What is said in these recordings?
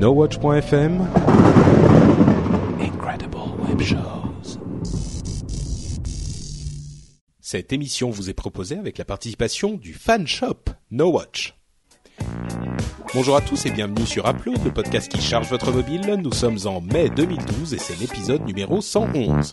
NoWatch.fm Incredible Web Shows. Cette émission vous est proposée avec la participation du fan shop NoWatch. Bonjour à tous et bienvenue sur Upload, le podcast qui charge votre mobile. Nous sommes en mai 2012 et c'est l'épisode numéro 111.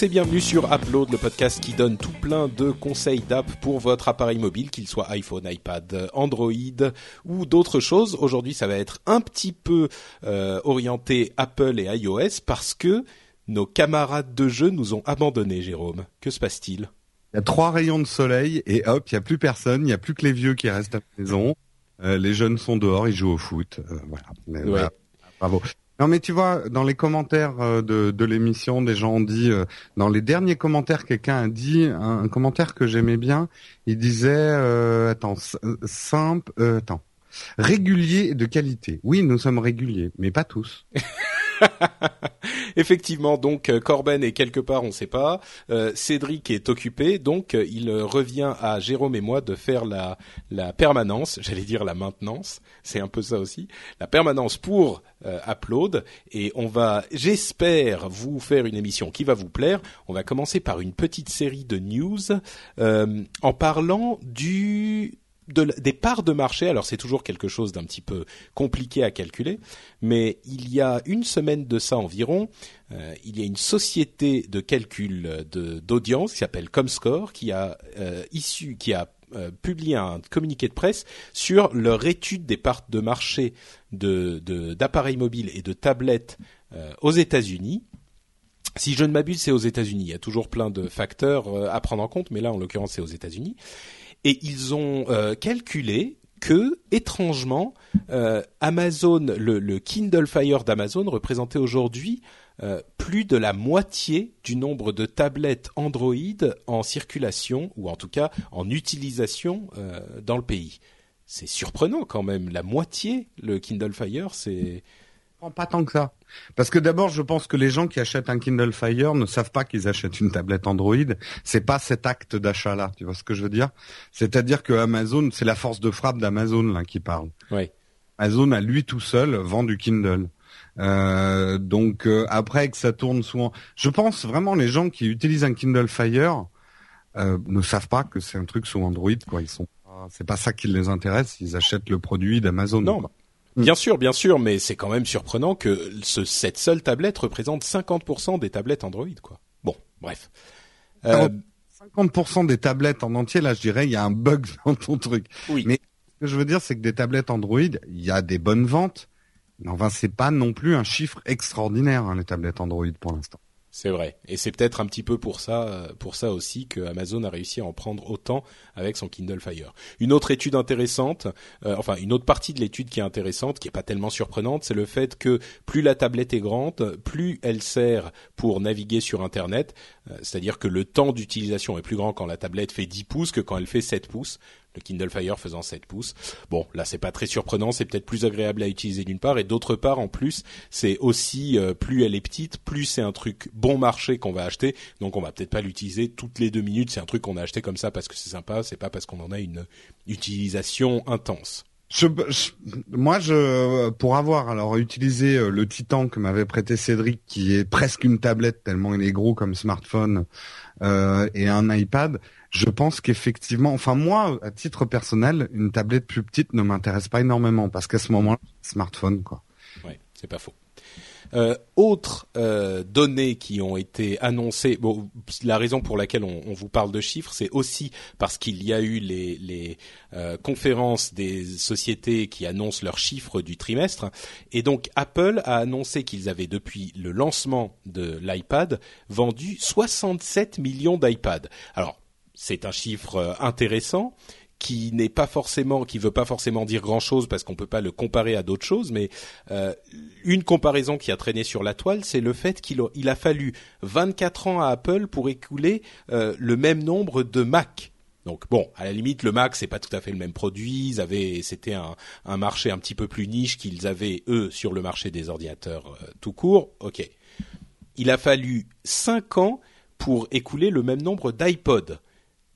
Tous et bienvenue sur Upload, le podcast qui donne tout plein de conseils d'app pour votre appareil mobile, qu'il soit iPhone, iPad, Android ou d'autres choses. Aujourd'hui, ça va être un petit peu euh, orienté Apple et iOS parce que nos camarades de jeu nous ont abandonnés, Jérôme. Que se passe-t-il? Il y a trois rayons de soleil et hop, il n'y a plus personne, il n'y a plus que les vieux qui restent à la maison. Euh, les jeunes sont dehors, ils jouent au foot. Euh, voilà. Mais, Ouais. voilà. Bravo. Non mais tu vois, dans les commentaires euh, de, de l'émission, des gens ont dit, euh, dans les derniers commentaires, quelqu'un a dit un, commentaire que j'aimais bien. Il disait, euh, attends, simple, euh, attends, régulier de qualité. Oui, nous sommes réguliers, mais pas tous. Effectivement, donc euh, Corben est quelque part, on ne sait pas. Euh, Cédric est occupé, donc euh, il revient à Jérôme et moi de faire la, la permanence, j'allais dire la maintenance, c'est un peu ça aussi, la permanence pour euh, Upload. Et on va, j'espère, vous faire une émission qui va vous plaire. On va commencer par une petite série de news euh, en parlant du des parts de marché, alors c'est toujours quelque chose d'un petit peu compliqué à calculer, mais il y a une semaine de ça environ, euh, il y a une société de calcul de- d'audience qui s'appelle Comscore qui a euh, euh, publié un communiqué de presse sur leur étude des parts de marché d'appareils mobiles et de tablettes aux États-Unis. Si je ne m'abuse, c'est aux États-Unis. Il y a toujours plein de facteurs à prendre en compte, mais là, en l'occurrence, c'est aux États-Unis. Et ils ont euh, calculé que, étrangement, euh, Amazon, le, le Kindle Fire d'Amazon représentait aujourd'hui euh, plus de la moitié du nombre de tablettes Android en circulation, ou en tout cas en utilisation dans le pays. C'est surprenant quand même, la moitié, le Kindle Fire, c'est... Pas tant que ça. Parce que d'abord, je pense que les gens qui achètent un Kindle Fire ne savent pas qu'ils achètent une tablette Android. C'est pas cet acte d'achat-là. Tu vois ce que je veux dire? C'est-à-dire que Amazon, c'est la force de frappe d'Amazon là qui parle. Ouais. Amazon à lui tout seul vend du Kindle. Euh, donc euh, après que ça tourne souvent, je pense vraiment les gens qui utilisent un Kindle Fire euh, ne savent pas que c'est un truc sous Android quoi. Ils sont, pas- c'est pas ça qui les intéresse. Ils achètent le produit d'Amazon. Non, quoi. Bien sûr, bien sûr, mais c'est quand même surprenant que ce, cette seule tablette représente 50% des tablettes Android, quoi. Bon, bref. Euh, 50% des tablettes en entier, là, je dirais, il y a un bug dans ton truc. oui. Mais ce que je veux dire, c'est que des tablettes Android, il y a des bonnes ventes. Mais enfin, c'est pas non plus un chiffre extraordinaire, hein, les tablettes Android pour l'instant. C'est vrai, et c'est peut-être un petit peu pour ça, euh, pour ça aussi que Amazon a réussi à en prendre autant avec son Kindle Fire. Une autre étude intéressante, euh, enfin une autre partie de l'étude qui est intéressante, qui est pas tellement surprenante, c'est le fait que plus la tablette est grande, plus elle sert pour naviguer sur Internet. Euh, C'est-à-dire que le temps d'utilisation est plus grand quand la tablette fait 10 pouces que quand elle fait 7 pouces. Le Kindle Fire faisant 7 pouces. Bon, là c'est pas très surprenant, c'est peut-être plus agréable à utiliser d'une part et d'autre part en plus, c'est aussi euh, plus elle est petite, plus c'est un truc bon marché qu'on va acheter. Donc on va peut-être pas l'utiliser toutes les deux minutes, c'est un truc qu'on a acheté comme ça parce que c'est sympa, c'est pas parce qu'on en a une utilisation intense. Je, je- moi, je, pour avoir alors utilisé euh, le Titan que m'avait prêté Cédric, qui est presque une tablette tellement il est gros comme smartphone, euh, et un iPad, je pense qu'effectivement, enfin moi, à titre personnel, une tablette plus petite ne m'intéresse pas énormément parce qu'à ce moment-là, smartphone quoi. Ouais, c'est pas faux. Euh, autres euh, données qui ont été annoncées, bon, la raison pour laquelle on, on vous parle de chiffres, c'est aussi parce qu'il y a eu les, les euh, conférences des sociétés qui annoncent leurs chiffres du trimestre, et donc Apple a annoncé qu'ils avaient depuis le lancement de l'iPad vendu 67 millions d'iPad. Alors c'est un chiffre euh, intéressant qui n'est pas forcément, qui veut pas forcément dire grand chose parce qu'on peut pas le comparer à d'autres choses, mais euh, une comparaison qui a traîné sur la toile, c'est le fait qu'il a, fallu 24 ans à Apple pour écouler euh, le même nombre de Mac Donc bon, à la limite, le Mac c'est pas tout à fait le même produit. Ils avaient, c'était un, marché un petit peu plus niche qu'ils avaient eux sur le marché des ordinateurs tout court. Ok. Il a fallu cinq ans pour écouler le même nombre d'iPod.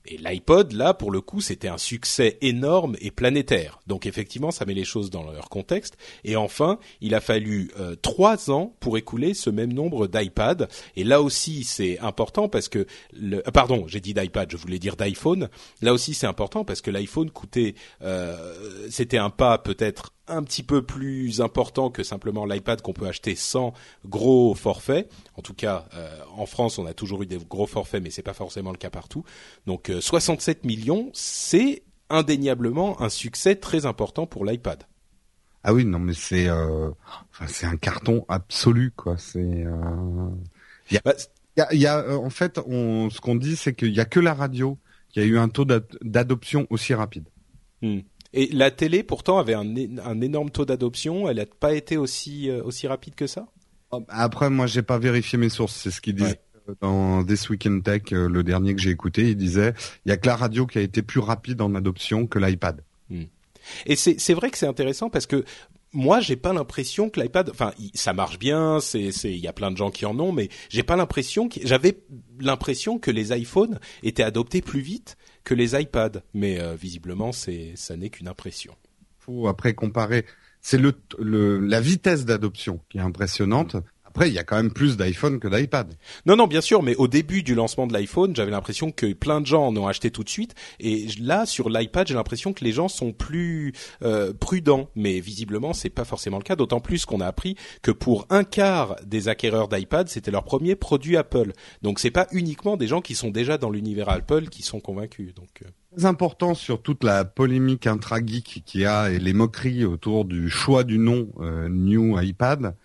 Et l'iPod, là, pour le coup, c'était un succès énorme et planétaire. Donc effectivement, ça met les choses dans leur contexte. Et enfin, il a fallu euh, trois ans pour écouler ce même nombre d'iPad. Et là aussi, c'est important parce que, le, euh, pardon, j'ai dit d'iPad, je voulais dire d'iPhone. Là aussi, c'est important parce que l'iPhone coûtait, euh, c'était un pas peut-être un petit peu plus important que simplement l'iPad qu'on peut acheter sans gros forfait. En tout cas, euh, en France, on a toujours eu des gros forfaits, mais c'est pas forcément le cas partout. Donc, 67 euh, millions, c'est indéniablement un succès très important pour l'iPad. Ah oui, non, mais c'est, euh, enfin, c'est un carton absolu, quoi. C'est, euh, il y a, bah, y a, en fait, on, ce qu'on dit, c'est qu'il y a que la radio qui a eu un taux d'adoption aussi rapide. Hmm. Et la télé, pourtant, avait un, un énorme taux d'adoption. Elle n'a pas été aussi euh, aussi rapide que ça? Oh, après, moi, j'ai pas vérifié mes sources. C'est ce qu'il disait dans This Week in Tech, euh, le dernier que j'ai écouté. Il disait, il y a que la radio qui a été plus rapide en adoption que l'iPad. Hmm. Et c'est vrai que c'est intéressant parce que moi, j'ai pas l'impression que l'iPad, enfin, ça marche bien, c'est, c'est, il y a plein de gens qui en ont, mais j'ai pas l'impression que, j'avais l'impression que les iPhones étaient adoptés plus vite que les iPads, mais euh, visiblement, c'est, ça n'est qu'une impression. Faut après comparer. C'est le, le, la vitesse d'adoption qui est impressionnante. Après, il y a quand même plus d'iPhone que d'iPad. Non, non, bien sûr, mais au début du lancement de l'iPhone, j'avais l'impression que plein de gens en ont acheté tout de suite. Et là, sur l'iPad, j'ai l'impression que les gens sont plus euh, prudents. Mais visiblement, c'est pas forcément le cas. D'autant plus qu'on a appris que pour un quart des acquéreurs d'iPad, c'était leur premier produit Apple. Donc, c'est pas uniquement des gens qui sont déjà dans l'univers Apple qui sont convaincus. Donc euh. important sur toute la polémique intra-geek qu'il y a et les moqueries autour du choix du nom euh, New iPad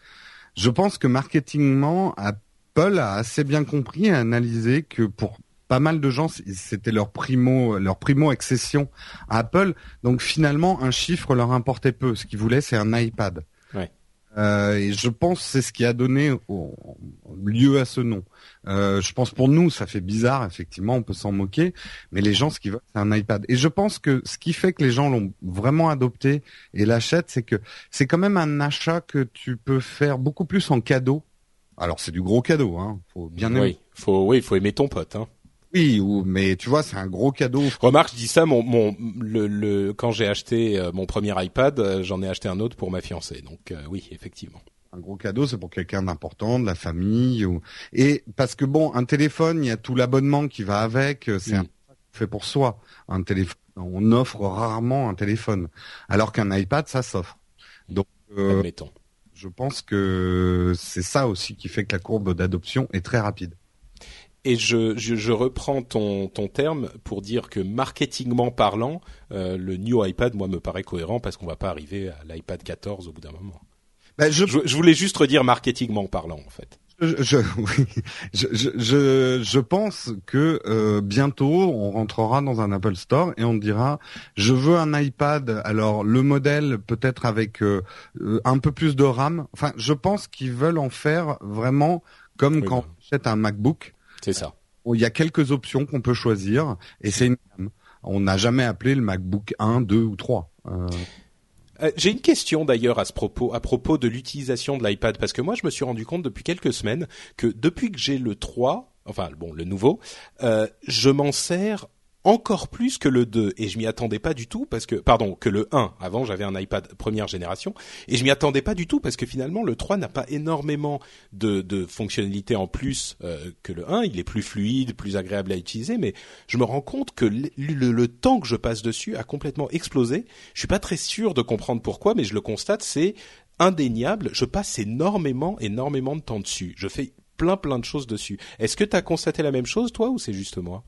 je pense que marketingement, Apple a assez bien compris et analysé que pour pas mal de gens, c'était leur primo, leur primo accession à Apple. Donc finalement, un chiffre leur importait peu. Ce qu'ils voulaient, c'est un iPad. Euh, et je pense c'est ce qui a donné lieu à ce nom. Euh, je pense pour nous, ça fait bizarre, effectivement, on peut s'en moquer, mais les gens, ce qu'ils veulent, c'est un iPad. Et je pense que ce qui fait que les gens l'ont vraiment adopté et l'achètent, c'est que c'est quand même un achat que tu peux faire beaucoup plus en cadeau. Alors c'est du gros cadeau, hein. Faut bien aimer. Oui, faut, oui, faut aimer ton pote, hein. Oui, mais tu vois, c'est un gros cadeau. Remarque, je dis ça, mon, mon le, le quand j'ai acheté euh, mon premier iPad, euh, j'en ai acheté un autre pour ma fiancée. Donc oui, effectivement un gros cadeau, c'est pour quelqu'un d'important, de la famille, ou... et parce que bon, un téléphone, il y a tout l'abonnement qui va avec, euh, c'est fait pour soi. Un téléphone, on offre rarement un téléphone, alors qu'un iPad, ça s'offre. Donc, euh, je pense que c'est ça aussi qui fait que la courbe d'adoption est très rapide. Et je, je, je, reprends ton, ton terme pour dire que marketingment parlant, euh, le new iPad, moi, me paraît cohérent parce qu'on va pas arriver à l'iPad 14 au bout d'un moment. Ben, je... je... voulais juste redire marketingment parlant, en fait. Je, oui, je, je, je, pense que euh, bientôt on rentrera dans un Apple Store et on dira je veux un iPad. Alors le modèle peut-être avec euh, euh, un peu plus de RAM. Enfin, je pense qu'ils veulent en faire vraiment comme quand on achète un MacBook. C'est ça. il y a quelques options qu'on peut choisir et c'est une On n'a jamais appelé le MacBook 1, 2 ou 3. Euh, j'ai une question d'ailleurs à ce propos, à propos de l'utilisation de l'iPad, parce que moi je me suis rendu compte depuis quelques semaines que depuis que j'ai le 3, enfin bon le nouveau, euh, je m'en sers encore plus que le 2 et je m'y attendais pas du tout parce que pardon que le 1 avant j'avais un iPad première génération. Et je m'y attendais pas du tout parce que finalement le 3 n'a pas énormément de, de fonctionnalités en plus euh, que le 1 il est plus fluide plus agréable à utiliser. Mais je me rends compte que le, le, temps que je passe dessus a complètement explosé. Je suis pas très sûr de comprendre pourquoi mais je le constate c'est indéniable. Je passe énormément énormément de temps dessus. Je fais plein plein de choses dessus. Est-ce que tu as constaté la même chose toi ou c'est juste moi?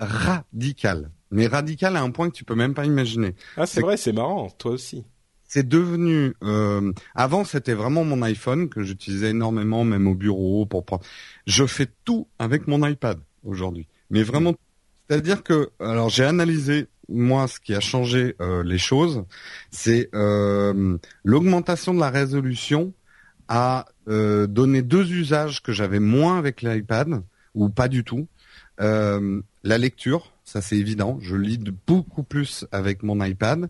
Radical. Mais radical à un point que tu peux même pas imaginer. Ah, c'est vrai, c'est marrant, toi aussi. C'est devenu. Euh, avant, c'était vraiment mon iPhone que j'utilisais énormément, même au bureau pour prendre. Je fais tout avec mon iPad aujourd'hui. Mais vraiment, c'est-à-dire que, alors, j'ai analysé moi ce qui a changé euh, les choses, c'est euh, l'augmentation de la résolution a euh, donné deux usages que j'avais moins avec l'iPad ou pas du tout. Euh, la lecture, ça c'est évident. Je lis de beaucoup plus avec mon iPad.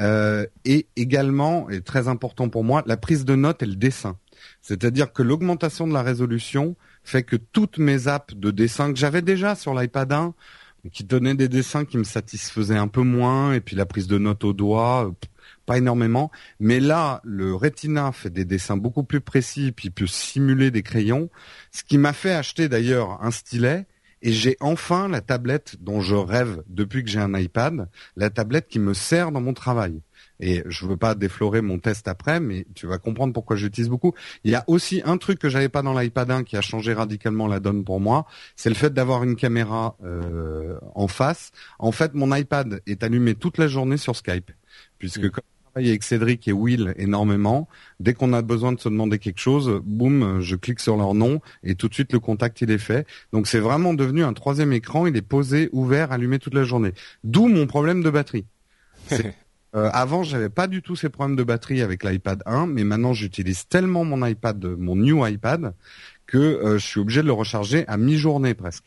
Euh, et également, et très important pour moi, la prise de notes et le dessin. C'est-à-dire que l'augmentation de la résolution fait que toutes mes apps de dessin que j'avais déjà sur l'iPad 1, qui donnaient des dessins qui me satisfaisaient un peu moins, et puis la prise de notes au doigt, pas énormément. Mais là, le Retina fait des dessins beaucoup plus précis, puis peut simuler des crayons, ce qui m'a fait acheter d'ailleurs un stylet. Et j'ai enfin la tablette dont je rêve depuis que j'ai un iPad, la tablette qui me sert dans mon travail. Et je veux pas déflorer mon test après, mais tu vas comprendre pourquoi j'utilise beaucoup. Il y a aussi un truc que j'avais pas dans l'iPad 1 qui a changé radicalement la donne pour moi, c'est le fait d'avoir une caméra euh, en face. En fait, mon iPad est allumé toute la journée sur Skype, puisque mmh avec Cédric et Will énormément. Dès qu'on a besoin de se demander quelque chose, boum, je clique sur leur nom et tout de suite le contact il est fait. Donc c'est vraiment devenu un troisième écran. Il est posé, ouvert, allumé toute la journée. D'où mon problème de batterie. Euh, avant, j'avais pas du tout ces problèmes de batterie avec l'iPad 1, mais maintenant j'utilise tellement mon iPad, mon new iPad, que euh, je suis obligé de le recharger à mi-journée presque.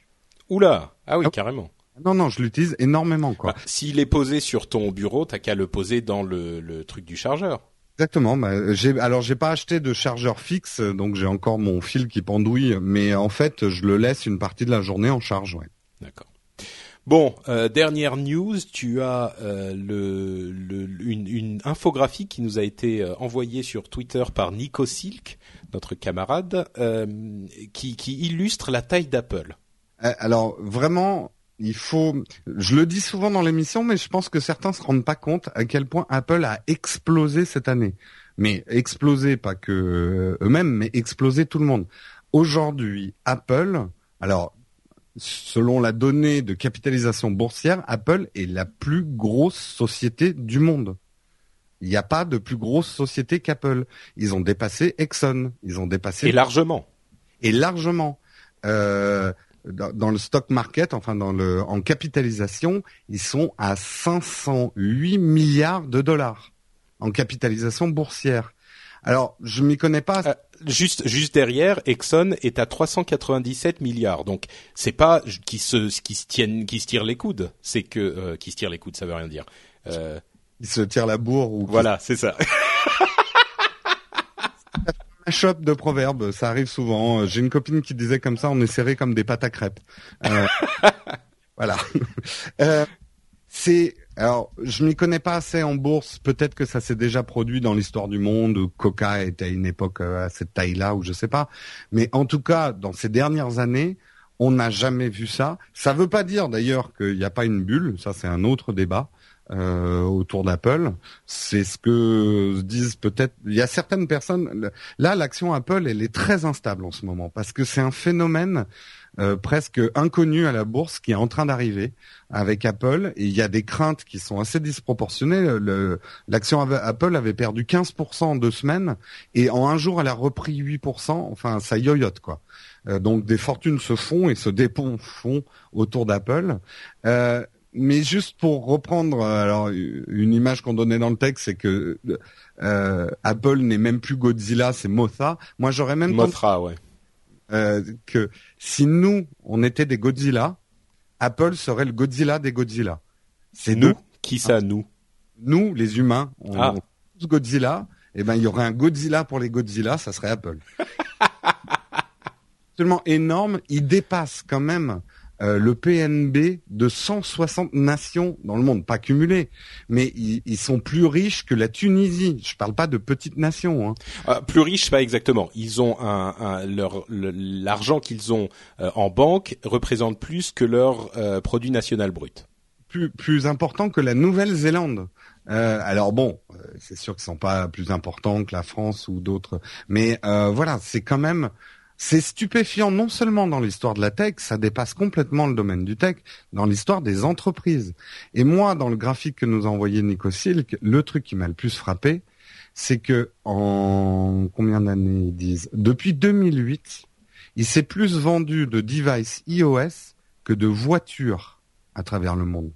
Oula, ah oui, ah carrément. Non, non, je l'utilise énormément, quoi. Bah, S'il est posé sur ton bureau, t'as qu'à le poser dans le, le truc du chargeur. Exactement. Bah, j'ai alors j'ai pas acheté de chargeur fixe, donc j'ai encore mon fil qui pendouille, mais en fait je le laisse une partie de la journée en charge. Ouais. D'accord. Bon, euh, dernière news, tu as euh, le, le, une, une, infographie qui nous a été euh, envoyée sur Twitter par Nico Silk, notre camarade, euh, qui, qui illustre la taille d'Apple. Euh, alors vraiment, il faut, je le dis souvent dans l'émission, mais je pense que certains se rendent pas compte à quel point Apple a explosé cette année. Mais explosé, pas que euh, eux-mêmes, mais explosé tout le monde. Aujourd'hui, Apple, alors, selon la donnée de capitalisation boursière, Apple est la plus grosse société du monde. Il n'y a pas de plus grosse société qu'Apple. Ils ont dépassé Exxon. Ils ont dépassé. Et largement. Et largement. Euh, dans, le stock market, enfin dans le en capitalisation, ils sont à 508 milliards de dollars en capitalisation boursière. Alors, je m'y connais pas. Euh, juste, juste derrière, Exxon est à 397 milliards. Donc, c'est pas qui se, qui se tiennent, qui se tirent les coudes. C'est que euh, qui se tirent les coudes, ça veut rien dire. Euh... Ils se tirent la bourre ou. Voilà, c'est ça. shop de proverbes, ça arrive souvent. J'ai une copine qui disait comme ça, on est serré comme des pâtes à crêpes. Euh, voilà. Euh, c'est alors, je m'y connais pas assez en bourse. Peut-être que ça s'est déjà produit dans l'histoire du monde. Coca était à une époque euh, à cette taille-là, ou je sais pas. Mais en tout cas, dans ces dernières années, on n'a jamais vu ça. Ça veut pas dire d'ailleurs qu'il n'y a pas une bulle. Ça, c'est un autre débat. Euh, autour d'Apple. C'est ce que disent peut-être. Il y a certaines personnes. Là, l'action Apple, elle est très instable en ce moment parce que c'est un phénomène euh, presque inconnu à la bourse qui est en train d'arriver avec Apple. Et il y a des craintes qui sont assez disproportionnées. L'action Apple avait perdu 15% en deux semaines et en un jour, elle a repris 8%. Enfin, ça yoyote quoi. Euh, donc des fortunes se font et se font autour d'Apple. Euh, mais juste pour reprendre euh, alors une image qu'on donnait dans le texte, c'est que euh, Apple n'est même plus Godzilla, c'est Mothra. Moi, j'aurais même Mothra, ouais. Euh, que si nous on était des Godzilla, Apple serait le Godzilla des Godzilla. C'est nous? Qui ça, nous? Nous, les humains, on, ah. tous Godzilla. Et eh ben, il y aurait un Godzilla pour les Godzilla, ça serait Apple. Tellement énorme, il dépasse quand même euh, le PNB de 160 nations dans le monde, pas cumulé, mais ils, sont plus riches que la Tunisie. Je parle pas de petites nations. Hein. Euh, plus riches, pas exactement. Ils ont un, leur l'argent qu'ils ont euh, en banque représente plus que leur produit national brut. Plus plus important que la Nouvelle-Zélande. alors bon, c'est sûr qu'ils sont pas plus importants que la France ou d'autres, mais voilà, c'est quand même c'est stupéfiant non seulement dans l'histoire de la tech, ça dépasse complètement le domaine du tech, dans l'histoire des entreprises. Et moi, dans le graphique que nous a envoyé Nico Silk, le truc qui m'a le plus frappé, c'est que en combien d'années ils disent? Depuis 2008, il s'est plus vendu de devices iOS que de voitures à travers le monde.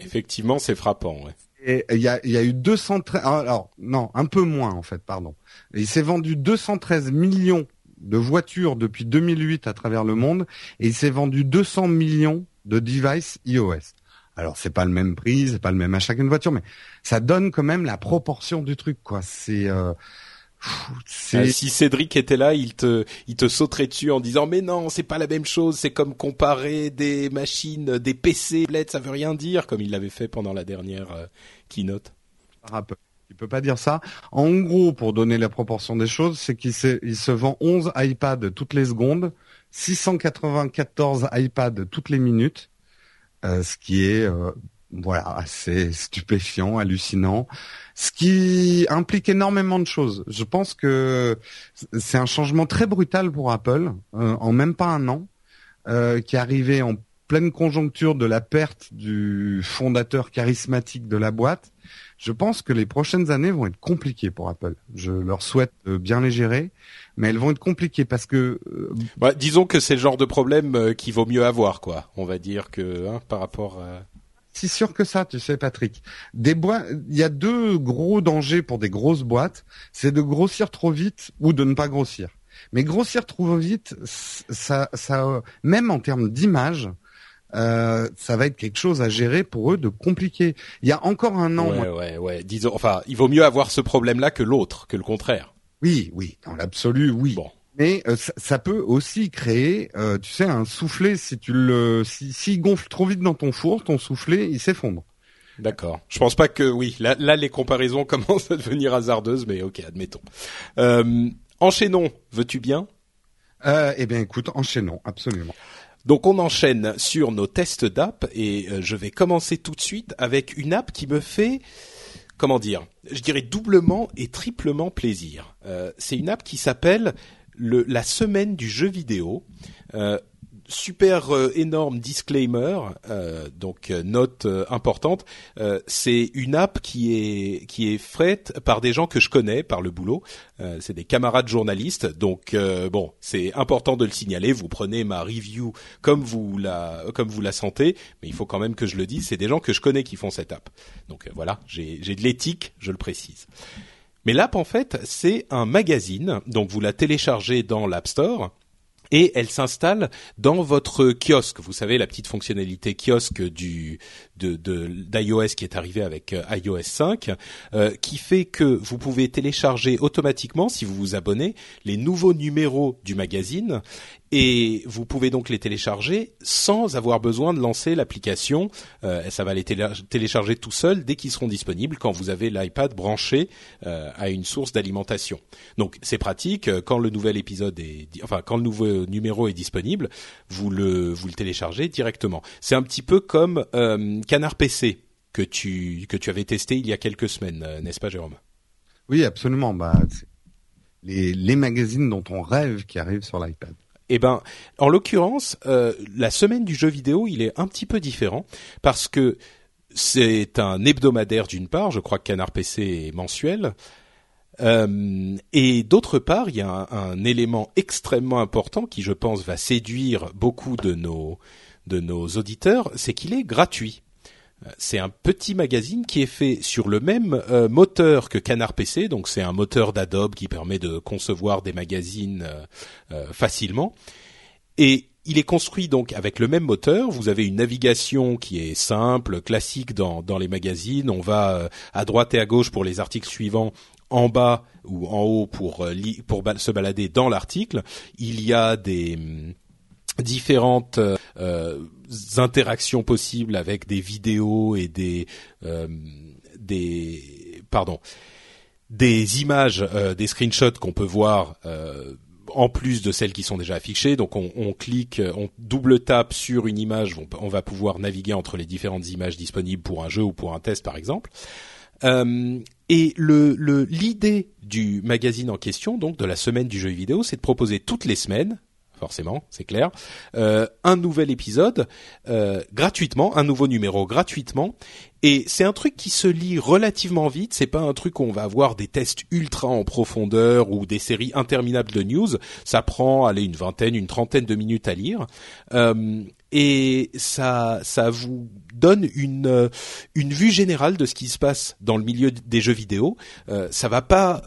Effectivement, c'est frappant. Ouais. Et il y a, y a eu 213, alors non, un peu moins en fait, pardon. Il s'est vendu 213 millions de voitures depuis 2008 à travers le monde et il s'est vendu 200 millions de devices iOS. Alors c'est pas le même prix, c'est pas le même achat qu'une voiture, mais ça donne quand même la proportion du truc, quoi. C'est euh, euh, si Cédric était là, il te, il te sauterait dessus en disant mais non, c'est pas la même chose. C'est comme comparer des machines, des PC, ça veut rien dire, comme il l'avait fait pendant la dernière euh, keynote. Il peut pas dire ça. En gros, pour donner la proportion des choses, c'est qu'il il se vend 11 iPads toutes les secondes, 694 iPads toutes les minutes, euh, ce qui est voilà assez stupéfiant, hallucinant ce qui implique énormément de choses. Je pense que c'est un changement très brutal pour Apple, euh, en même pas un an, euh, qui est arrivé en pleine conjoncture de la perte du fondateur charismatique de la boîte. Je pense que les prochaines années vont être compliquées pour Apple. Je leur souhaite bien les gérer, mais elles vont être compliquées parce que. Euh, bah, disons que c'est le genre de problème qu'il vaut mieux avoir, quoi. On va dire que hein, par rapport à si sûr que ça, tu sais, Patrick. Des boîtes, il y a deux gros dangers pour des grosses boîtes, c'est de grossir trop vite ou de ne pas grossir. Mais grossir trop vite, ça, ça, même en termes d'image, euh, ça va être quelque chose à gérer pour eux de compliqué. Il y a encore un an. Ouais, ouais, ouais. Disons, enfin, il vaut mieux avoir ce problème-là que l'autre, que le contraire. Oui, oui, dans l'absolu, oui. Bon mais euh, ça, peut aussi créer, euh, tu sais, un soufflet. Si tu le, si, s'il gonfle trop vite dans ton four, ton soufflet, il s'effondre. D'accord. Je pense pas que oui. Là, là, les comparaisons commencent à devenir hasardeuses, mais ok, admettons. Euh, enchaînons. Veux-tu bien? Euh, Eh bien, écoute, enchaînons, absolument. Donc on enchaîne sur nos tests d'app et je vais commencer tout de suite avec une app qui me fait comment dire, je dirais doublement et triplement plaisir. c'est une app qui s'appelle la semaine du jeu vidéo. Euh, super euh, énorme disclaimer, euh, donc note importante. c'est une app qui est qui est faite par des gens que je connais par le boulot. c'est des camarades journalistes, donc bon, c'est important de le signaler. Vous prenez ma review comme vous la comme vous la sentez, mais il faut quand même que je le dise. C'est des gens que je connais qui font cette app. Donc voilà, j'ai j'ai de l'éthique, je le précise. Mais l'app, en fait, c'est un magazine. Donc, vous la téléchargez dans l'App Store et elle s'installe dans votre kiosque. Vous savez la petite fonctionnalité kiosque du d'iOS qui est arrivée avec euh, iOS 5, euh, qui fait que vous pouvez télécharger automatiquement, si vous vous abonnez, les nouveaux numéros du magazine et vous pouvez donc les télécharger sans avoir besoin de lancer l'application. Euh, ça va les télécharger tout seul dès qu'ils seront disponibles quand vous avez l'iPad branché euh, à une source d'alimentation. Donc c'est pratique quand le nouvel épisode est, enfin quand le nouveau numéro est disponible, vous le vous le téléchargez directement. C'est un petit peu comme Canard PC que tu que tu avais testé il y a quelques semaines, n'est-ce pas, Jérôme? Oui, absolument. Bah, les, les magazines dont on rêve qui arrivent sur l'iPad. Eh ben, en l'occurrence, euh, la semaine du jeu vidéo, il est un petit peu différent parce que c'est un hebdomadaire d'une part, je crois que Canard PC est mensuel, euh, et d'autre part, il y a un, élément extrêmement important qui, je pense, va séduire beaucoup de nos de nos auditeurs, c'est qu'il est gratuit. C'est un petit magazine qui est fait sur le même euh, moteur que Canard PC, donc c'est un moteur d'Adobe qui permet de concevoir des magazines euh, euh, facilement. Et il est construit donc avec le même moteur. Vous avez une navigation qui est simple, classique dans, dans les magazines. On va à droite et à gauche pour les articles suivants, en bas ou en haut pour, pour se balader dans l'article. Il y a des hum, différentes euh, interactions possibles avec des vidéos et des euh, des pardon des images, euh, des screenshots qu'on peut voir en plus de celles qui sont déjà affichées. Donc on, clique, on double tape sur une image, on, on, va pouvoir naviguer entre les différentes images disponibles pour un jeu ou pour un test par exemple. Euh, et le l'idée du magazine en question, donc de la semaine du jeu vidéo, c'est de proposer toutes les semaines, forcément, c'est clair. Euh, un nouvel épisode euh, gratuitement, un nouveau numéro gratuitement. Et c'est un truc qui se lit relativement vite. C'est pas un truc où on va avoir des tests ultra en profondeur ou des séries interminables de news. Ça prend, allez, une vingtaine, une trentaine de minutes à lire. Euh, et ça, ça vous donne une une vue générale de ce qui se passe dans le milieu des jeux vidéo. ça va pas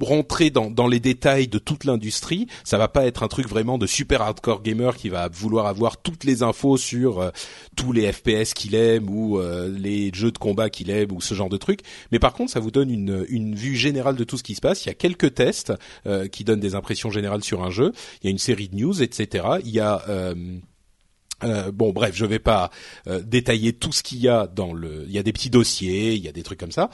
rentrer dans, dans les détails de toute l'industrie. Ça va pas être un truc vraiment de super hardcore gamer qui va vouloir avoir toutes les infos sur euh, tous les FPS qu'il aime ou euh, les jeux de combat qu'il aime ou ce genre de trucs. Mais par contre, ça vous donne une, une vue générale de tout ce qui se passe. Il y a quelques tests euh, qui donnent des impressions générales sur un jeu. Il y a une série de news, etc. Il y a euh, bon, bref, je vais pas détailler tout ce qu'il y a dans le. Il y a des petits dossiers, il y a des trucs comme ça.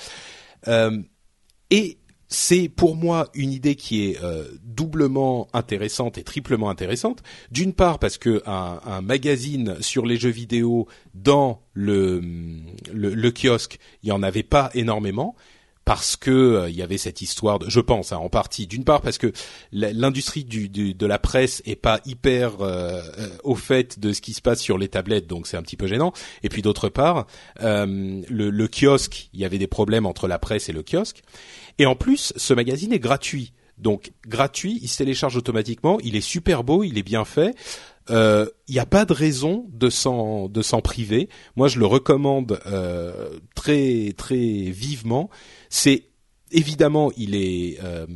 et c'est pour moi une idée qui est euh, doublement intéressante et triplement intéressante. D'une part parce que un, magazine sur les jeux vidéo dans le, le, kiosque, il y en avait pas énormément parce que euh, il y avait cette histoire de, je pense hein, en partie. D'une part parce que l'industrie du, de la presse est pas hyper euh, au fait de ce qui se passe sur les tablettes donc c'est un petit peu gênant. Et puis d'autre part le, le kiosque il y avait des problèmes entre la presse et le kiosque et en plus, ce magazine est gratuit. Donc gratuit, il se télécharge automatiquement, il est super beau, il est bien fait. Il euh, n'y a pas de raison de s'en de s'en priver. Moi, je le recommande euh, très très vivement. C'est évidemment, il est euh,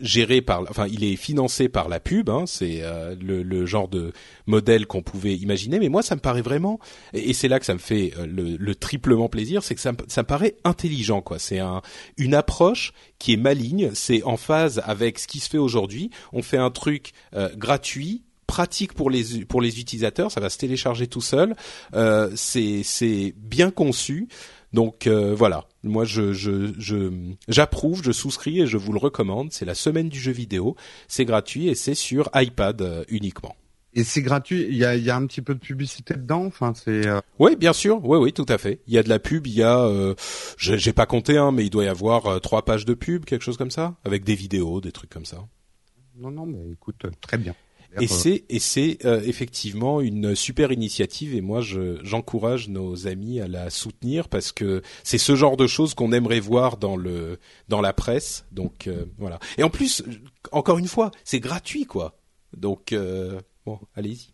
géré par, enfin, il est financé par la pub. Hein, c'est euh, le, genre de modèle qu'on pouvait imaginer. Mais moi, ça me paraît vraiment, et, c'est là que ça me fait euh, le, triplement plaisir, c'est que ça, ça me paraît intelligent. quoi. C'est un, une approche qui est maligne. C'est en phase avec ce qui se fait aujourd'hui. On fait un truc gratuit pratique pour les pour les utilisateurs, ça va se télécharger tout seul. Euh, c'est c'est bien conçu. Donc euh, voilà, moi je je j'approuve, je, souscris et je vous le recommande. C'est la semaine du jeu vidéo, c'est gratuit et c'est sur iPad euh, uniquement. Et c'est gratuit. Il y a, il y a un petit peu de publicité dedans? Enfin, c'est. Euh... Oui, bien sûr. Oui, oui, tout à fait. Il y a de la pub. Il y a, euh, j'ai pas compté, hein, mais il doit y avoir euh, trois pages de pub, quelque chose comme ça, avec des vidéos, des trucs comme ça. Non, non, mais écoute, très bien. Et c'est et c'est euh, effectivement une super initiative et moi j'encourage nos amis à la soutenir parce que c'est ce genre de choses qu'on aimerait voir dans le dans la presse. Donc euh, voilà. Et en plus encore une fois c'est gratuit quoi. Donc euh, bon allez-y.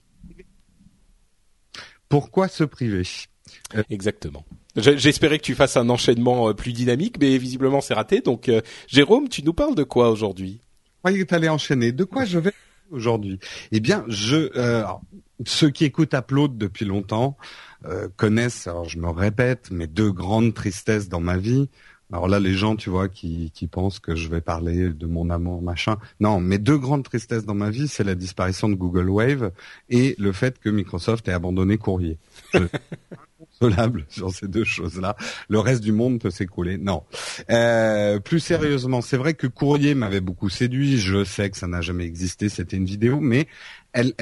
Pourquoi se priver? Exactement. J'espérais que tu fasses un enchaînement plus dynamique, mais visiblement c'est raté. Donc, Jérôme, tu nous parles de quoi aujourd'hui? Je croyais que tu allais enchaîner. De quoi je vais aujourd'hui Eh bien, je euh, ceux qui écoutent Upload depuis longtemps euh, connaissent, alors je me répète, mes deux grandes tristesses dans ma vie. Alors là, les gens, tu vois, qui, qui pensent que je vais parler de mon amour, machin. Non, mes deux grandes tristesses dans ma vie, c'est la disparition de Google Wave et le fait que Microsoft ait abandonné Courrier. inconsolable sur ces deux choses-là. Le reste du monde peut s'écouler. Non. Euh, plus sérieusement, c'est vrai que Courrier m'avait beaucoup séduit. Je sais que ça n'a jamais existé. C'était une vidéo, mais elle,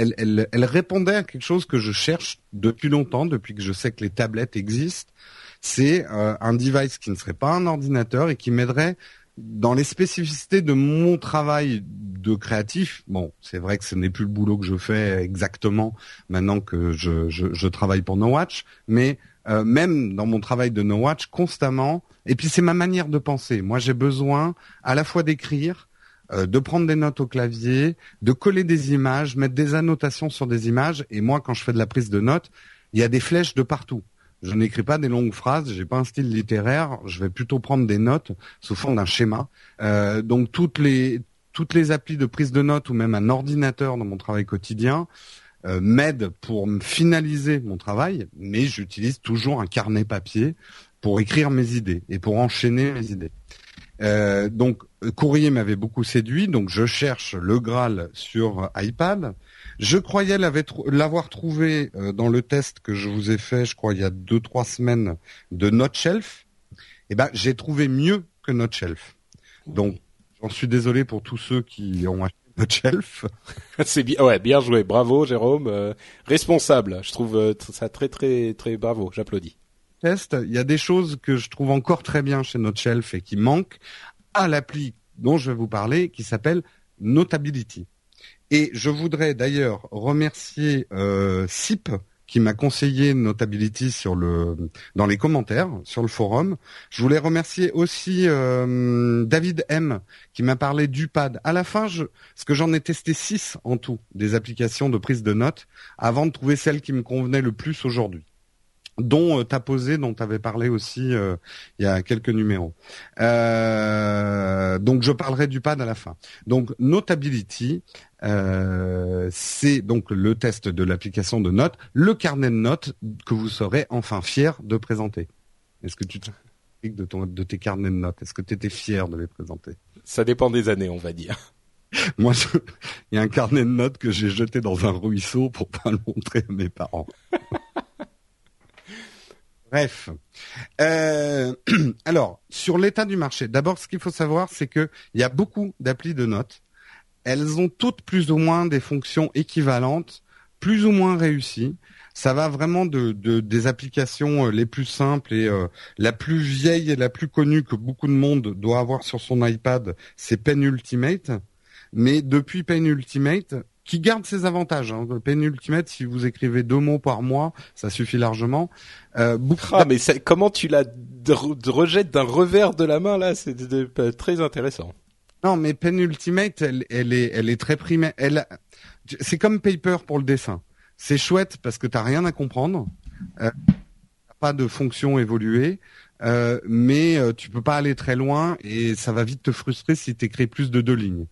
répondait à quelque chose que je cherche depuis longtemps, depuis que je sais que les tablettes existent. C'est euh, un device qui ne serait pas un ordinateur et qui m'aiderait dans les spécificités de mon travail de créatif, bon, c'est vrai que ce n'est plus le boulot que je fais exactement maintenant que je, travaille pour No Watch, mais euh, même dans mon travail de No Watch, constamment, et puis c'est ma manière de penser. Moi, j'ai besoin à la fois d'écrire, euh, de prendre des notes au clavier, de coller des images, mettre des annotations sur des images, et moi, quand je fais de la prise de notes, il y a des flèches de partout. Je n'écris pas des longues phrases, j'ai pas un style littéraire, je vais plutôt prendre des notes sous forme d'un schéma. Euh, donc toutes les toutes les applis de prise de notes ou même un ordinateur dans mon travail quotidien euh, m'aident pour finaliser mon travail, mais j'utilise toujours un carnet papier pour écrire mes idées et pour enchaîner mes idées. Euh, donc Courrier m'avait beaucoup séduit, donc je cherche le Graal sur iPad. Je croyais l'avoir trouvé euh, dans le test que je vous ai fait, je crois il y a deux trois semaines de Notshelf. Eh ben j'ai trouvé mieux que Notshelf. Donc j'en suis désolé pour tous ceux qui ont acheté Notshelf. C'est bien, ouais, bien joué, bravo Jérôme, euh, responsable. Je trouve euh, ça très très très bravo, j'applaudis. Test, il y a des choses que je trouve encore très bien chez Notshelf et qui manquent à l'appli dont je vais vous parler, qui s'appelle Notability. Et je voudrais d'ailleurs remercier euh, SIP qui m'a conseillé Notability dans les commentaires sur le forum. Je voulais remercier aussi euh, David M qui m'a parlé du pad. À la fin, je, parce que j'en ai testé six en tout des applications de prise de notes avant de trouver celle qui me convenait le plus aujourd'hui. Dont euh, posé, dont tu avais parlé aussi euh, il y a quelques numéros. Euh, donc je parlerai du pad à la fin. Donc Notability, euh, c'est donc le test de l'application de notes, le carnet de notes que vous serez enfin fier de présenter. Est-ce que tu te de, ton, de tes carnets de notes? Est-ce que tu étais fier de les présenter? Ça dépend des années, on va dire. Moi, il y a un carnet de notes que j'ai jeté dans un ruisseau pour pas le montrer à mes parents. Bref. Euh, alors, sur l'état du marché, d'abord, ce qu'il faut savoir, c'est qu'il y a beaucoup d'applis de notes. Elles ont toutes plus ou moins des fonctions équivalentes, plus ou moins réussies. Ça va vraiment de, des applications euh, les plus simples et euh, la plus vieille et la plus connue que beaucoup de monde doit avoir sur son iPad, c'est Pen Ultimate. Mais depuis Pen Ultimate, qui garde ses avantages. Hein. Si vous écrivez deux mots par mois, ça suffit largement. Euh, ah, mais comment tu la rejettes d'un revers de la main là? C'est très intéressant. Non, mais Pen Ultimate, elle, elle est, elle est très primaire. Elle, c'est comme Paper pour le dessin. C'est chouette parce que t'as rien à comprendre, euh, pas de fonction évoluée, euh, mais euh, tu peux pas aller très loin et ça va vite te frustrer si t'écris plus de deux lignes.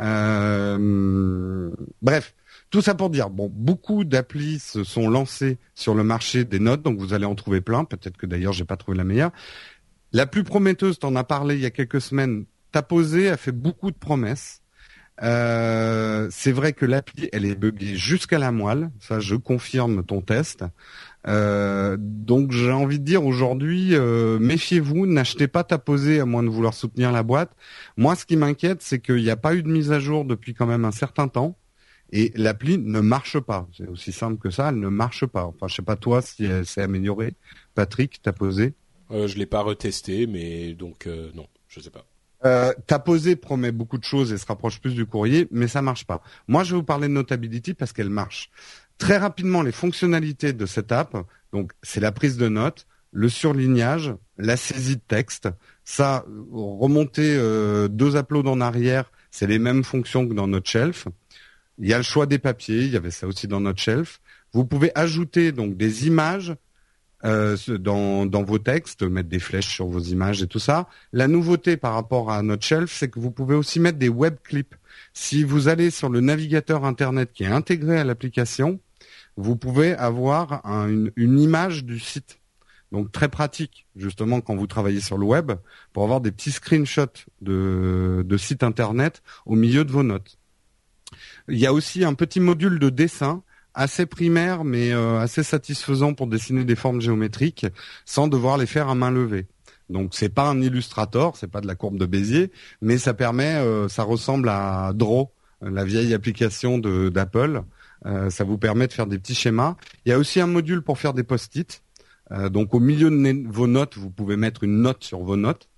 Euh, bref, tout ça pour dire, bon, beaucoup d'applis se sont lancés sur le marché des notes, donc vous allez en trouver plein. Peut-être que d'ailleurs j'ai pas trouvé la meilleure. La plus prometteuse, t'en as parlé il y a quelques semaines. posé, a fait beaucoup de promesses. Euh, c'est vrai que l'appli, elle est buggée jusqu'à la moelle. Ça, je confirme ton test. Euh, donc j'ai envie de dire aujourd'hui, euh, méfiez-vous, n'achetez pas Taposé à moins de vouloir soutenir la boîte. Moi, ce qui m'inquiète, c'est qu'il n'y a pas eu de mise à jour depuis quand même un certain temps. Et l'appli ne marche pas. C'est aussi simple que ça, elle ne marche pas. Enfin, je sais pas toi si elle s'est améliorée. Patrick, t'as posé euh, Je l'ai pas retesté, mais donc euh, non, je sais pas. Euh, posé promet beaucoup de choses et se rapproche plus du courrier, mais ça marche pas. Moi, je vais vous parler de Notability parce qu'elle marche. Très rapidement, les fonctionnalités de cette app, donc c'est la prise de notes, le surlignage, la saisie de texte. Ça, remonter euh, deux uploads en arrière, c'est les mêmes fonctions que dans notre shelf. Il y a le choix des papiers, il y avait ça aussi dans notre shelf. Vous pouvez ajouter donc des images euh, dans, vos textes, mettre des flèches sur vos images et tout ça. La nouveauté par rapport à notre shelf, c'est que vous pouvez aussi mettre des web clips. Si vous allez sur le navigateur internet qui est intégré à l'application, vous pouvez avoir une, une, image du site. Donc très pratique, justement, quand vous travaillez sur le web, pour avoir des petits screenshots de, de sites internet au milieu de vos notes. Il y a aussi un petit module de dessin assez primaire mais euh, assez satisfaisant pour dessiner des formes géométriques sans devoir les faire à main levée. Donc c'est pas un Illustrator, c'est pas de la courbe de Bézier, mais ça permet, euh, ça ressemble à Draw, la vieille application d'Apple. Euh, ça vous permet de faire des petits schémas. Il y a aussi un module pour faire des post-it. donc au milieu de vos notes, vous pouvez mettre une note sur vos notes.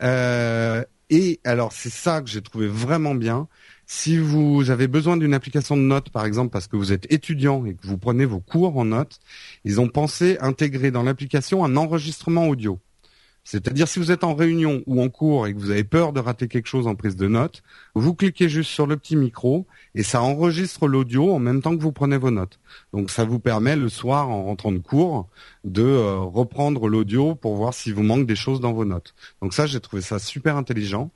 et alors c'est ça que j'ai trouvé vraiment bien, si vous avez besoin d'une application de notes, par exemple, parce que vous êtes étudiant et que vous prenez vos cours en notes, ils ont pensé intégrer dans l'application un enregistrement audio. C'est-à-dire si vous êtes en réunion ou en cours et que vous avez peur de rater quelque chose en prise de notes, vous cliquez juste sur le petit micro et ça enregistre l'audio en même temps que vous prenez vos notes. Donc ça vous permet le soir en rentrant de cours de euh, reprendre l'audio pour voir s'il vous manque des choses dans vos notes. Donc ça j'ai trouvé ça super intelligent.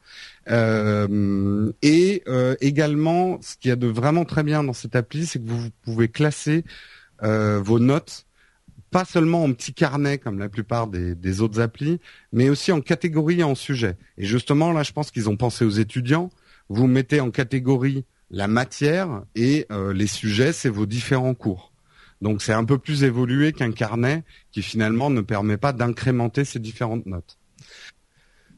Euh, et euh, également ce qu'il y a de vraiment très bien dans cette appli, c'est que vous pouvez classer vos notes pas seulement en petits carnets comme la plupart des, autres applis, mais aussi en catégorie et en sujet. Et justement, là, je pense qu'ils ont pensé aux étudiants. Vous mettez en catégorie la matière et euh, les sujets, c'est vos différents cours. Donc c'est un peu plus évolué qu'un carnet qui finalement ne permet pas d'incrémenter ces différentes notes.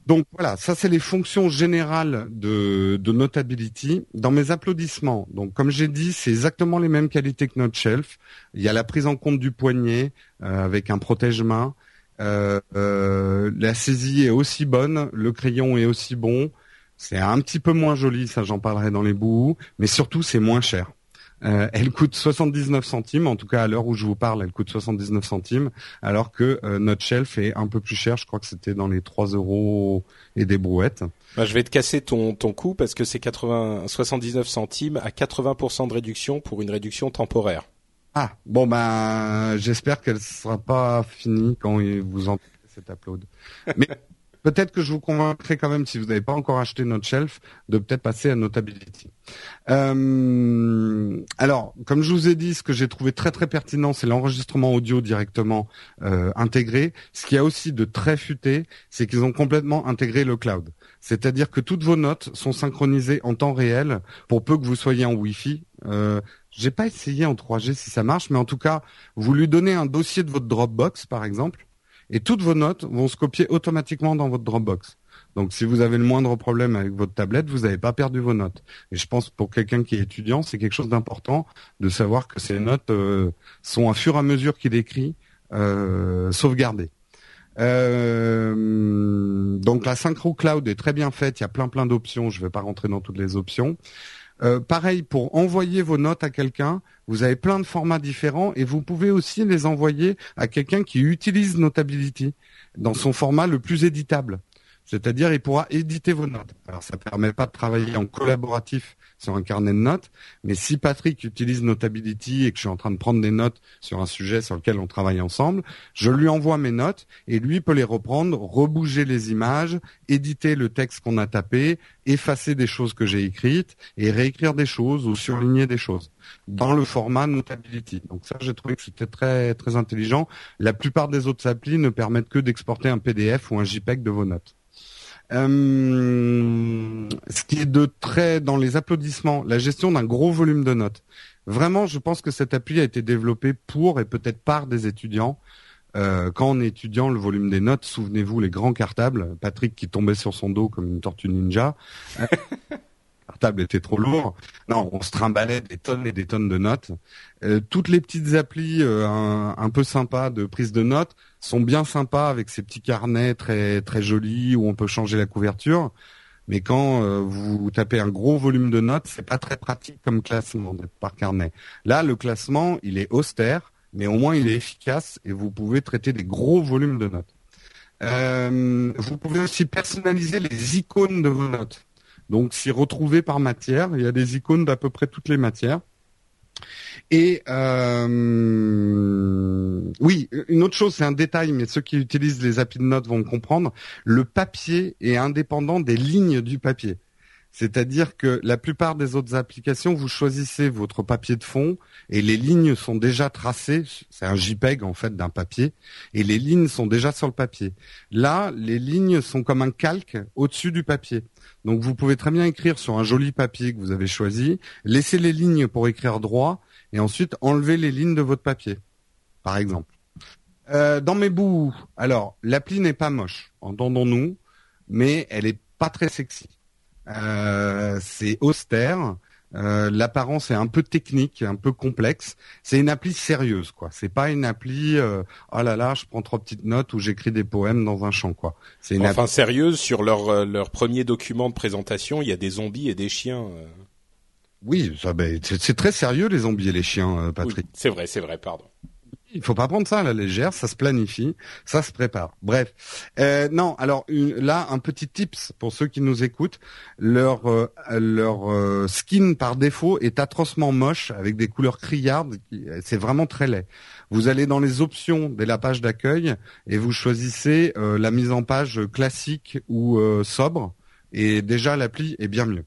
Donc voilà, ça c'est les fonctions générales de, de Notability. Dans mes applaudissements, donc comme j'ai dit, c'est exactement les mêmes qualités que NoteShelf. Il y a la prise en compte du poignet euh, avec un protège-main. Euh, euh, la saisie est aussi bonne, le crayon est aussi bon. C'est un petit peu moins joli, ça j'en parlerai dans les bouts, mais surtout c'est moins cher. Euh, elle coûte 79 centimes, en tout cas à l'heure où je vous parle, elle coûte 79 centimes, alors que euh, notre shelf est un peu plus cher, je crois que c'était dans les 3 euros et des brouettes. Bah, je vais te casser ton, ton coût parce que c'est 80, 79 centimes à 80% de réduction pour une réduction temporaire. Ah bon ben j'espère qu'elle sera pas finie quand vous entendez cet upload. Mais peut-être que je vous convaincrai quand même, si vous n'avez pas encore acheté notre shelf, de peut-être passer à Notability. Euh, alors, comme je vous ai dit, ce que j'ai trouvé très très pertinent, c'est l'enregistrement audio directement euh, intégré. Ce qui a aussi de très futé, c'est qu'ils ont complètement intégré le cloud. C'est-à-dire que toutes vos notes sont synchronisées en temps réel, pour peu que vous soyez en Wi-Fi. Euh, j'ai pas essayé en 3G si ça marche, mais en tout cas, vous lui donnez un dossier de votre Dropbox, par exemple, et toutes vos notes vont se copier automatiquement dans votre Dropbox. Donc si vous avez le moindre problème avec votre tablette, vous n'avez pas perdu vos notes. Et je pense pour quelqu'un qui est étudiant, c'est quelque chose d'important de savoir que ces notes euh, sont à fur et à mesure qu'il écrit euh, sauvegardées. Euh, donc la Synchro Cloud est très bien faite, il y a plein plein d'options, je ne vais pas rentrer dans toutes les options. Euh, pareil, pour envoyer vos notes à quelqu'un, vous avez plein de formats différents et vous pouvez aussi les envoyer à quelqu'un qui utilise Notability dans son format le plus éditable. C'est-à-dire, il pourra éditer vos notes. Alors, ça ne permet pas de travailler en collaboratif sur un carnet de notes, mais si Patrick utilise Notability et que je suis en train de prendre des notes sur un sujet sur lequel on travaille ensemble, je lui envoie mes notes et lui peut les reprendre, rebouger les images, éditer le texte qu'on a tapé, effacer des choses que j'ai écrites et réécrire des choses ou surligner des choses dans le format Notability. Donc ça, j'ai trouvé que c'était très très intelligent. La plupart des autres applis ne permettent que d'exporter un PDF ou un JPEG de vos notes. Euh, ce qui est de très dans les applaudissements, la gestion d'un gros volume de notes. Vraiment, je pense que cette appli a été développée pour et peut-être par des étudiants. Euh, quand on est étudiant, le volume des notes, souvenez-vous les grands cartables, Patrick qui tombait sur son dos comme une tortue ninja. cartable était trop lourd. Non, on se trimballait des tonnes et des tonnes de notes. Euh, toutes les petites applis euh, un, peu sympas de prise de notes sont bien sympas avec ces petits carnets très très jolis où on peut changer la couverture. Mais quand euh, vous tapez un gros volume de notes, c'est pas très pratique comme classement par carnet. Là, le classement, il est austère, mais au moins il est efficace et vous pouvez traiter des gros volumes de notes. vous pouvez aussi personnaliser les icônes de vos notes. Donc, s'y retrouver par matière, il y a des icônes d'à peu près toutes les matières. Et euh, oui, une autre chose, c'est un détail, mais ceux qui utilisent les applis de notes vont comprendre. Le papier est indépendant des lignes du papier. C'est-à-dire que la plupart des autres applications, vous choisissez votre papier de fond et les lignes sont déjà tracées. C'est un JPEG en fait d'un papier et les lignes sont déjà sur le papier. Là, les lignes sont comme un calque au-dessus du papier. Donc vous pouvez très bien écrire sur un joli papier que vous avez choisi, laisser les lignes pour écrire droit et ensuite enlever les lignes de votre papier, par exemple. Euh, dans mes bouts, alors l'appli n'est pas moche, entendons-nous, mais elle est pas très sexy. Euh, c'est austère. Euh, l'apparence est un peu technique, un peu complexe. C'est une appli sérieuse, quoi. C'est pas une appli. Euh, oh là là, je prends trois petites notes ou j'écris des poèmes dans un champ, quoi. C'est une enfin sérieuse sur leur leur premier document de présentation. Il y a des zombies et des chiens. Oui, ça, ben, c'est très sérieux les zombies et les chiens, Patrick. c'est vrai, c'est vrai, pardon. Il faut pas prendre ça à la légère, ça se planifie, ça se prépare. Bref, euh, non. Alors là, un petit tips pour ceux qui nous écoutent. Leur euh, leur euh, skin par défaut est atrocement moche avec des couleurs criardes. C'est vraiment très laid. Vous allez dans les options de la page d'accueil et vous choisissez la mise en page classique ou sobre. Et déjà l'appli est bien mieux.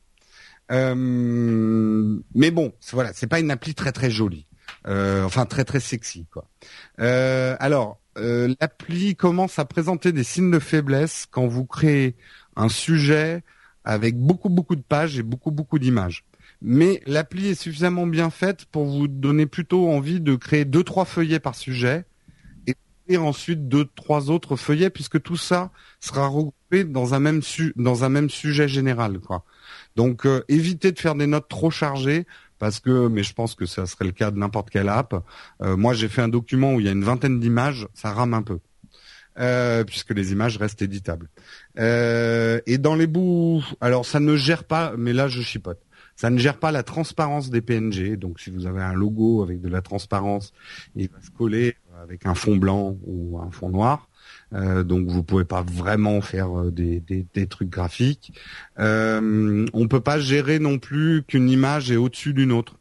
Mais bon, voilà, c'est pas une appli très très jolie. Euh, enfin très très sexy quoi. Euh, alors euh, l'appli commence à présenter des signes de faiblesse quand vous créez un sujet avec beaucoup beaucoup de pages et beaucoup beaucoup d'images. Mais l'appli est suffisamment bien faite pour vous donner plutôt envie de créer deux trois feuillets par sujet et ensuite deux trois autres feuillets puisque tout ça sera regroupé dans un même dans un même sujet général quoi. Donc évitez de faire des notes trop chargées parce que, mais je pense que ça serait le cas de n'importe quelle app. Euh, moi, j'ai fait un document où il y a une vingtaine d'images, ça rame un peu. Euh, puisque les images restent éditables. Euh, et dans les bouts, alors ça ne gère pas, mais là je chipote. Ça ne gère pas la transparence des PNG. Donc si vous avez un logo avec de la transparence, il va se coller avec un fond blanc ou un fond noir. Euh, donc vous pouvez pas vraiment faire euh, des, trucs graphiques. Euh, on peut pas gérer non plus qu'une image est au-dessus d'une autre.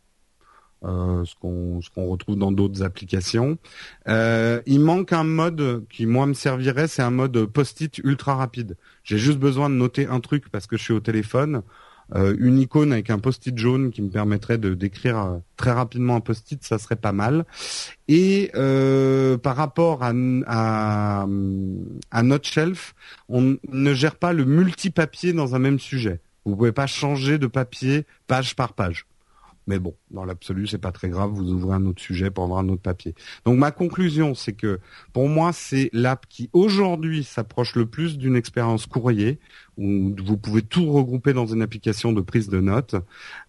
euh, ce qu'on ce retrouve dans d'autres applications. Il manque un mode qui moi me servirait, c'est un mode post-it ultra rapide. J'ai juste besoin de noter un truc parce que je suis au téléphone. Euh, une icône avec un post-it jaune qui me permettrait de décrire euh, très rapidement un post-it, ça serait pas mal. Et euh, par rapport à, à, à Noteshelf, on ne gère pas le multipapier dans un même sujet. Vous pouvez pas changer de papier page par page. Mais bon, dans l'absolu, c'est pas très grave. Vous ouvrez un autre sujet pour avoir un autre papier. Donc ma conclusion, c'est que pour moi, c'est l'app qui aujourd'hui s'approche le plus d'une expérience courrier où vous pouvez tout regrouper dans une application de prise de notes.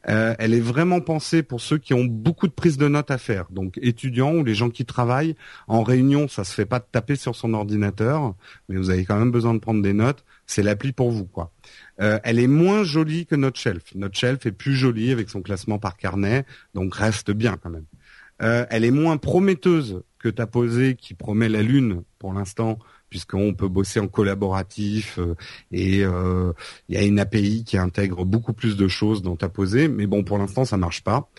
Euh, elle est vraiment pensée pour ceux qui ont beaucoup de prise de notes à faire. Donc étudiants ou les gens qui travaillent en réunion, ça se fait pas de taper sur son ordinateur, mais vous avez quand même besoin de prendre des notes. C'est l'appli pour vous, quoi. Euh, elle est moins jolie que notre shelf. Notre shelf est plus jolie avec son classement par carnet, donc reste bien quand même. Euh, elle est moins prometteuse que ta posée qui promet la lune pour l'instant, puisqu'on peut bosser en collaboratif euh, et il y a une API qui intègre beaucoup plus de choses dans ta posée, mais bon pour l'instant ça marche pas.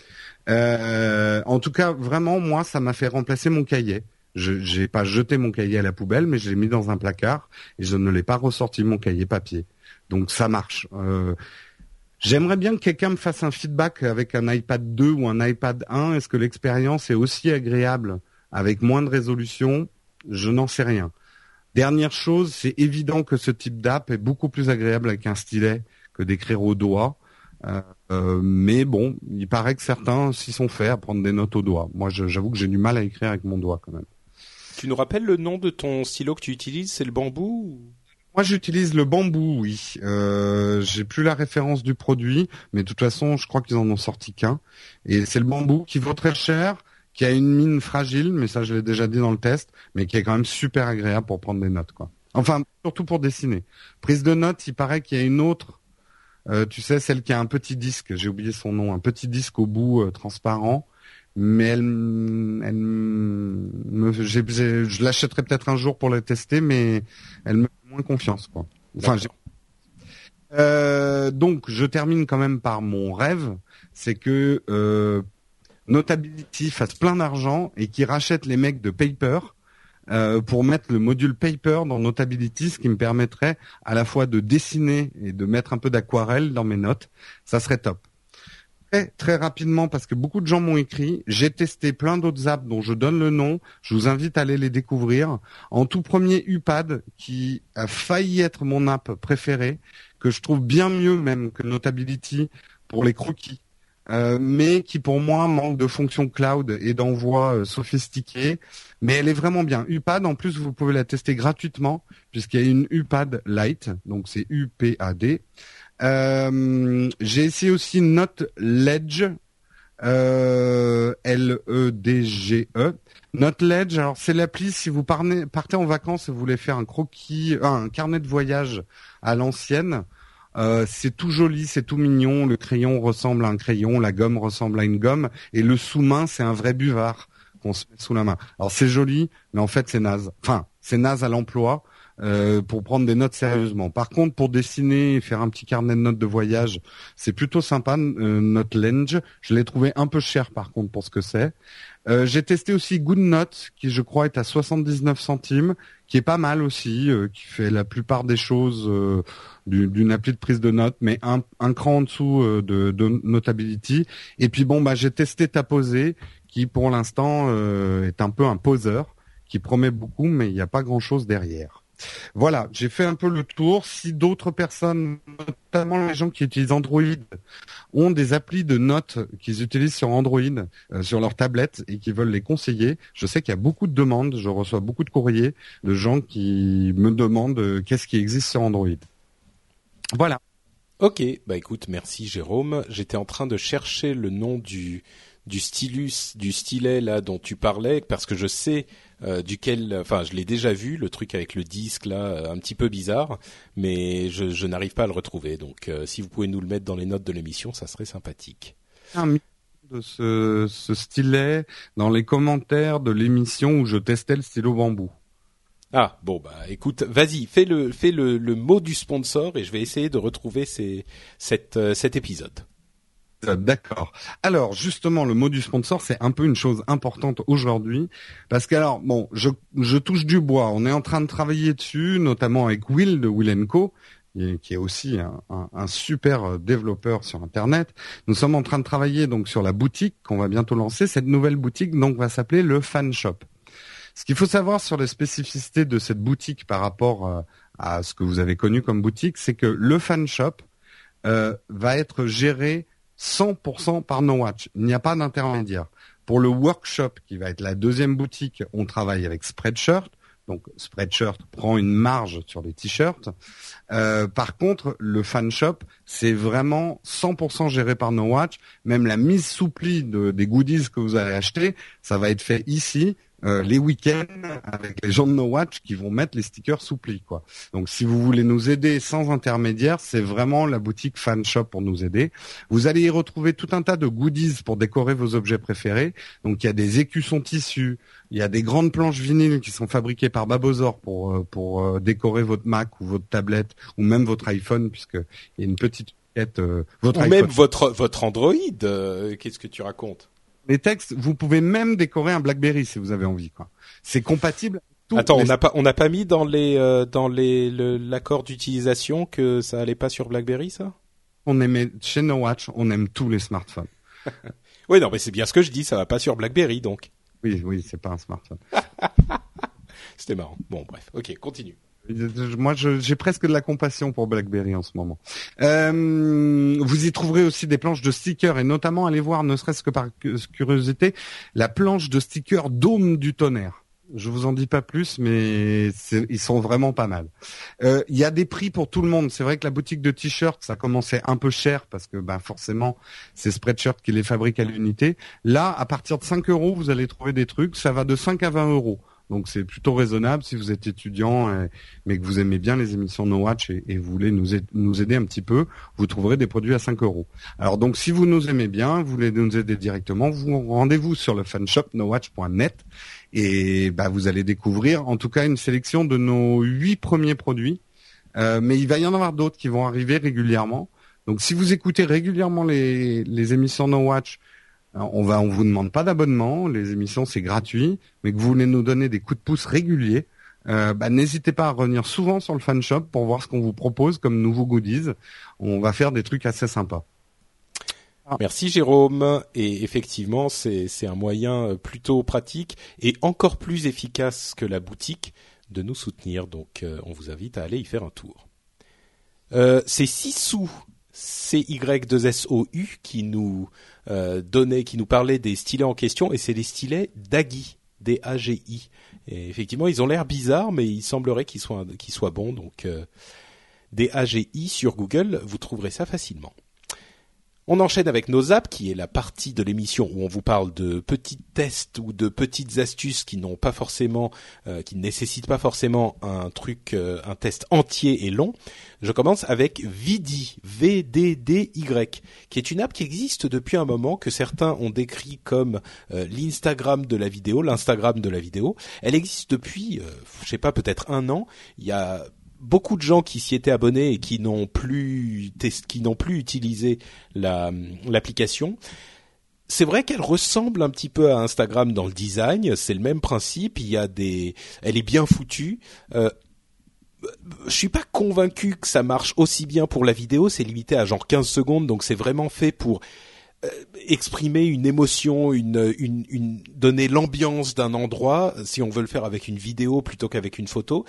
en tout cas, vraiment moi ça m'a fait remplacer mon cahier. Je n'ai pas jeté mon cahier à la poubelle, mais je l'ai mis dans un placard et je ne l'ai pas ressorti mon cahier papier. Donc ça marche. Euh, j'aimerais bien que quelqu'un me fasse un feedback avec un iPad 2 ou un iPad 1. Est-ce que l'expérience est aussi agréable avec moins de résolution? Je n'en sais rien. Dernière chose, c'est évident que ce type d'app est beaucoup plus agréable avec un stylet que d'écrire au doigt. Euh, euh, mais bon, il paraît que certains s'y sont faits à prendre des notes au doigt. Moi, j'avoue que j'ai du mal à écrire avec mon doigt quand même. Tu nous rappelles le nom de ton stylo que tu utilises? C'est le bambou moi, j'utilise le bambou, oui. Euh, j'ai plus la référence du produit, mais de toute façon, je crois qu'ils en ont sorti qu'un. Et c'est le bambou qui vaut très cher, qui a une mine fragile, mais ça, je l'ai déjà dit dans le test, mais qui est quand même super agréable pour prendre des notes, quoi. Enfin, surtout pour dessiner. Prise de notes, il paraît qu'il y a une autre. Euh, tu sais, celle qui a un petit disque, j'ai oublié son nom, un petit disque au bout euh, transparent, mais elle, elle me, je l'achèterai peut-être un jour pour la tester, mais elle me moins confiance, quoi. Enfin, euh, donc, je termine quand même par mon rêve, c'est que euh, Notability fasse plein d'argent et qui rachète les mecs de Paper euh, pour mettre le module Paper dans Notability, ce qui me permettrait à la fois de dessiner et de mettre un peu d'aquarelle dans mes notes. Ça serait top très, rapidement parce que beaucoup de gens m'ont écrit. J'ai testé plein d'autres apps dont je donne le nom. Je vous invite à aller les découvrir. En tout premier, Upad, qui a failli être mon app préférée, que je trouve bien mieux même que Notability pour les croquis. Euh, mais qui pour moi manque de fonction cloud et d'envoi euh, sophistiqué. Mais elle est vraiment bien. Upad, en plus, vous pouvez la tester gratuitement puisqu'il y a une Upad Lite, donc c'est U-P-A-D. Euh, j'ai essayé aussi Note Ledge, euh. E. Note Ledge, alors c'est l'appli si vous partez, en vacances et vous voulez faire un croquis, un carnet de voyage à l'ancienne. Euh, c'est tout joli, c'est tout mignon. Le crayon ressemble à un crayon, la gomme ressemble à une gomme, et le sous-main c'est un vrai buvard qu'on se met sous la main. Alors c'est joli, mais en fait c'est naze. Enfin, c'est naze à l'emploi. Euh, pour prendre des notes sérieusement. Par contre, pour dessiner et faire un petit carnet de notes de voyage, c'est plutôt sympa. Euh, Lenge, je l'ai trouvé un peu cher par contre pour ce que c'est. Euh, j'ai testé aussi GoodNote, qui je crois est à 79 centimes, qui est pas mal aussi, euh, qui fait la plupart des choses euh, d'une appli de prise de notes, mais un, un cran en dessous de, de, Notability. Et puis bon, bah j'ai testé Taposé, qui pour l'instant est un peu un poseur, qui promet beaucoup, mais il n'y a pas grand-chose derrière. Voilà, j'ai fait un peu le tour. Si d'autres personnes, notamment les gens qui utilisent Android, ont des applis de notes qu'ils utilisent sur Android, euh, sur leur tablette et qui veulent les conseiller, je sais qu'il y a beaucoup de demandes. Je reçois beaucoup de courriers de gens qui me demandent euh, qu'est-ce qui existe sur Android. Voilà. Ok, bah écoute, merci Jérôme. J'étais en train de chercher le nom du du stylus, du stylet là dont tu parlais, parce que je sais euh, duquel, enfin, je l'ai déjà vu, le truc avec le disque là, euh, un petit peu bizarre, mais je, je n'arrive pas à le retrouver. Donc, euh, si vous pouvez nous le mettre dans les notes de l'émission, ça serait sympathique. Un de ce, ce stylet dans les commentaires de l'émission où je testais le stylo bambou. Ah bon bah écoute, vas-y, fais le fais le, le, mot du sponsor et je vais essayer de retrouver ces, cette, cet épisode. D'accord. Alors justement, le mot du sponsor, c'est un peu une chose importante aujourd'hui, parce que alors bon, je, touche du bois. On est en train de travailler dessus, notamment avec Will de Will Co, qui est aussi un, super développeur sur Internet. Nous sommes en train de travailler donc sur la boutique qu'on va bientôt lancer. Cette nouvelle boutique donc va s'appeler le Fan Shop. Ce qu'il faut savoir sur les spécificités de cette boutique par rapport euh, à ce que vous avez connu comme boutique, c'est que le Fan Shop euh, va être géré 100% par No Watch. Il n'y a pas d'intermédiaire. Pour le workshop, qui va être la deuxième boutique, on travaille avec Spreadshirt. Donc Spreadshirt prend une marge sur les t-shirts. Euh, par contre, le fan shop, c'est vraiment 100% géré par No Watch. Même la mise sous des goodies que vous allez acheter, ça va être fait ici. Euh, les week-ends avec les gens de No Watch qui vont mettre les stickers sous pli quoi. Donc si vous voulez nous aider sans intermédiaire, c'est vraiment la boutique Fan Shop pour nous aider. Vous allez y retrouver tout un tas de goodies pour décorer vos objets préférés. Donc il y a des écussons tissus, il y a des grandes planches vinyles qui sont fabriquées par Babozor pour euh, pour euh, décorer votre Mac ou votre tablette ou même votre iPhone puisque il y a une petite votre ou même votre votre Android. Qu'est-ce que tu racontes? Les textes, vous pouvez même décorer un BlackBerry si vous avez envie. Quoi. C'est compatible. Attends, on n'a pas on n'a pas mis dans les euh, dans les l'accord d'utilisation que ça allait pas sur BlackBerry ça? On aimait chez No Watch, on aime tous les smartphones. oui, non, mais c'est bien ce que je dis, ça va pas sur BlackBerry donc. Oui, oui, c'est pas un smartphone. C'était marrant. Bon, bref, ok, continue. Moi, j'ai presque de la compassion pour BlackBerry en ce moment. Euh, vous y trouverez aussi des planches de stickers et notamment, allez voir, ne serait-ce que par curiosité, la planche de stickers Dôme du tonnerre. Je vous en dis pas plus, mais ils sont vraiment pas mal. Euh, il y a des prix pour tout le monde. C'est vrai que la boutique de t-shirts, ça commençait un peu cher parce que ben forcément, c'est Spreadshirt qui les fabrique à l'unité. Là, à partir de 5 euros, vous allez trouver des trucs. Ça va de 5 à 20 euros. Donc c'est plutôt raisonnable si vous êtes étudiant, mais que vous aimez bien les émissions No Watch et, vous voulez nous, aider, un petit peu, vous trouverez des produits à 5 euros. Alors donc si vous nous aimez bien, vous voulez nous aider directement, vous rendez-vous sur le fanshop nowatch.net et bah, vous allez découvrir en tout cas une sélection de nos huit premiers produits. Euh, mais il va y en avoir d'autres qui vont arriver régulièrement. Donc si vous écoutez régulièrement les émissions No Watch, on va, on vous demande pas d'abonnement, les émissions c'est gratuit, mais que vous voulez nous donner des coups de pouce réguliers, euh, bah, n'hésitez pas à revenir souvent sur le fan shop pour voir ce qu'on vous propose comme nouveaux goodies. On va faire des trucs assez sympas. Ah. Merci Jérôme. Et effectivement, c'est un moyen euh, plutôt pratique et encore plus efficace que la boutique de nous soutenir. Donc, euh, on vous invite à aller y faire un tour. Euh, c'est sous CY2SOU qui nous donnait, qui nous parlait des stylets en question, et c'est les stylets d'Agi, D-A-G-I. Et effectivement, ils ont l'air bizarres, mais il semblerait qu'ils soient, qu'ils soient bons. Donc, euh, D-A-G-I sur Google, vous trouverez ça facilement. On enchaîne avec nos apps, qui est la partie de l'émission où on vous parle de petits tests ou de petites astuces qui n'ont pas forcément, euh, qui ne nécessitent pas forcément un truc, euh, un test entier et long. Je commence avec Vidi, V-D-D-Y, qui est une app qui existe depuis un moment, que certains ont décrit comme euh, l'Instagram de la vidéo, l'Instagram de la vidéo. Elle existe depuis, je sais pas, peut-être un an. Il y a beaucoup de gens qui s'y étaient abonnés et qui n'ont plus qui n'ont plus utilisé l'application. c'est vrai qu'elle ressemble un petit peu à Instagram dans le design, c'est le même principe, il y a des elle est bien foutue. Euh, je suis pas convaincu que ça marche aussi bien pour la vidéo, c'est limité à genre 15 secondes donc c'est vraiment fait pour euh, exprimer une émotion, une, donner l'ambiance d'un endroit, si on veut le faire avec une vidéo plutôt qu'avec une photo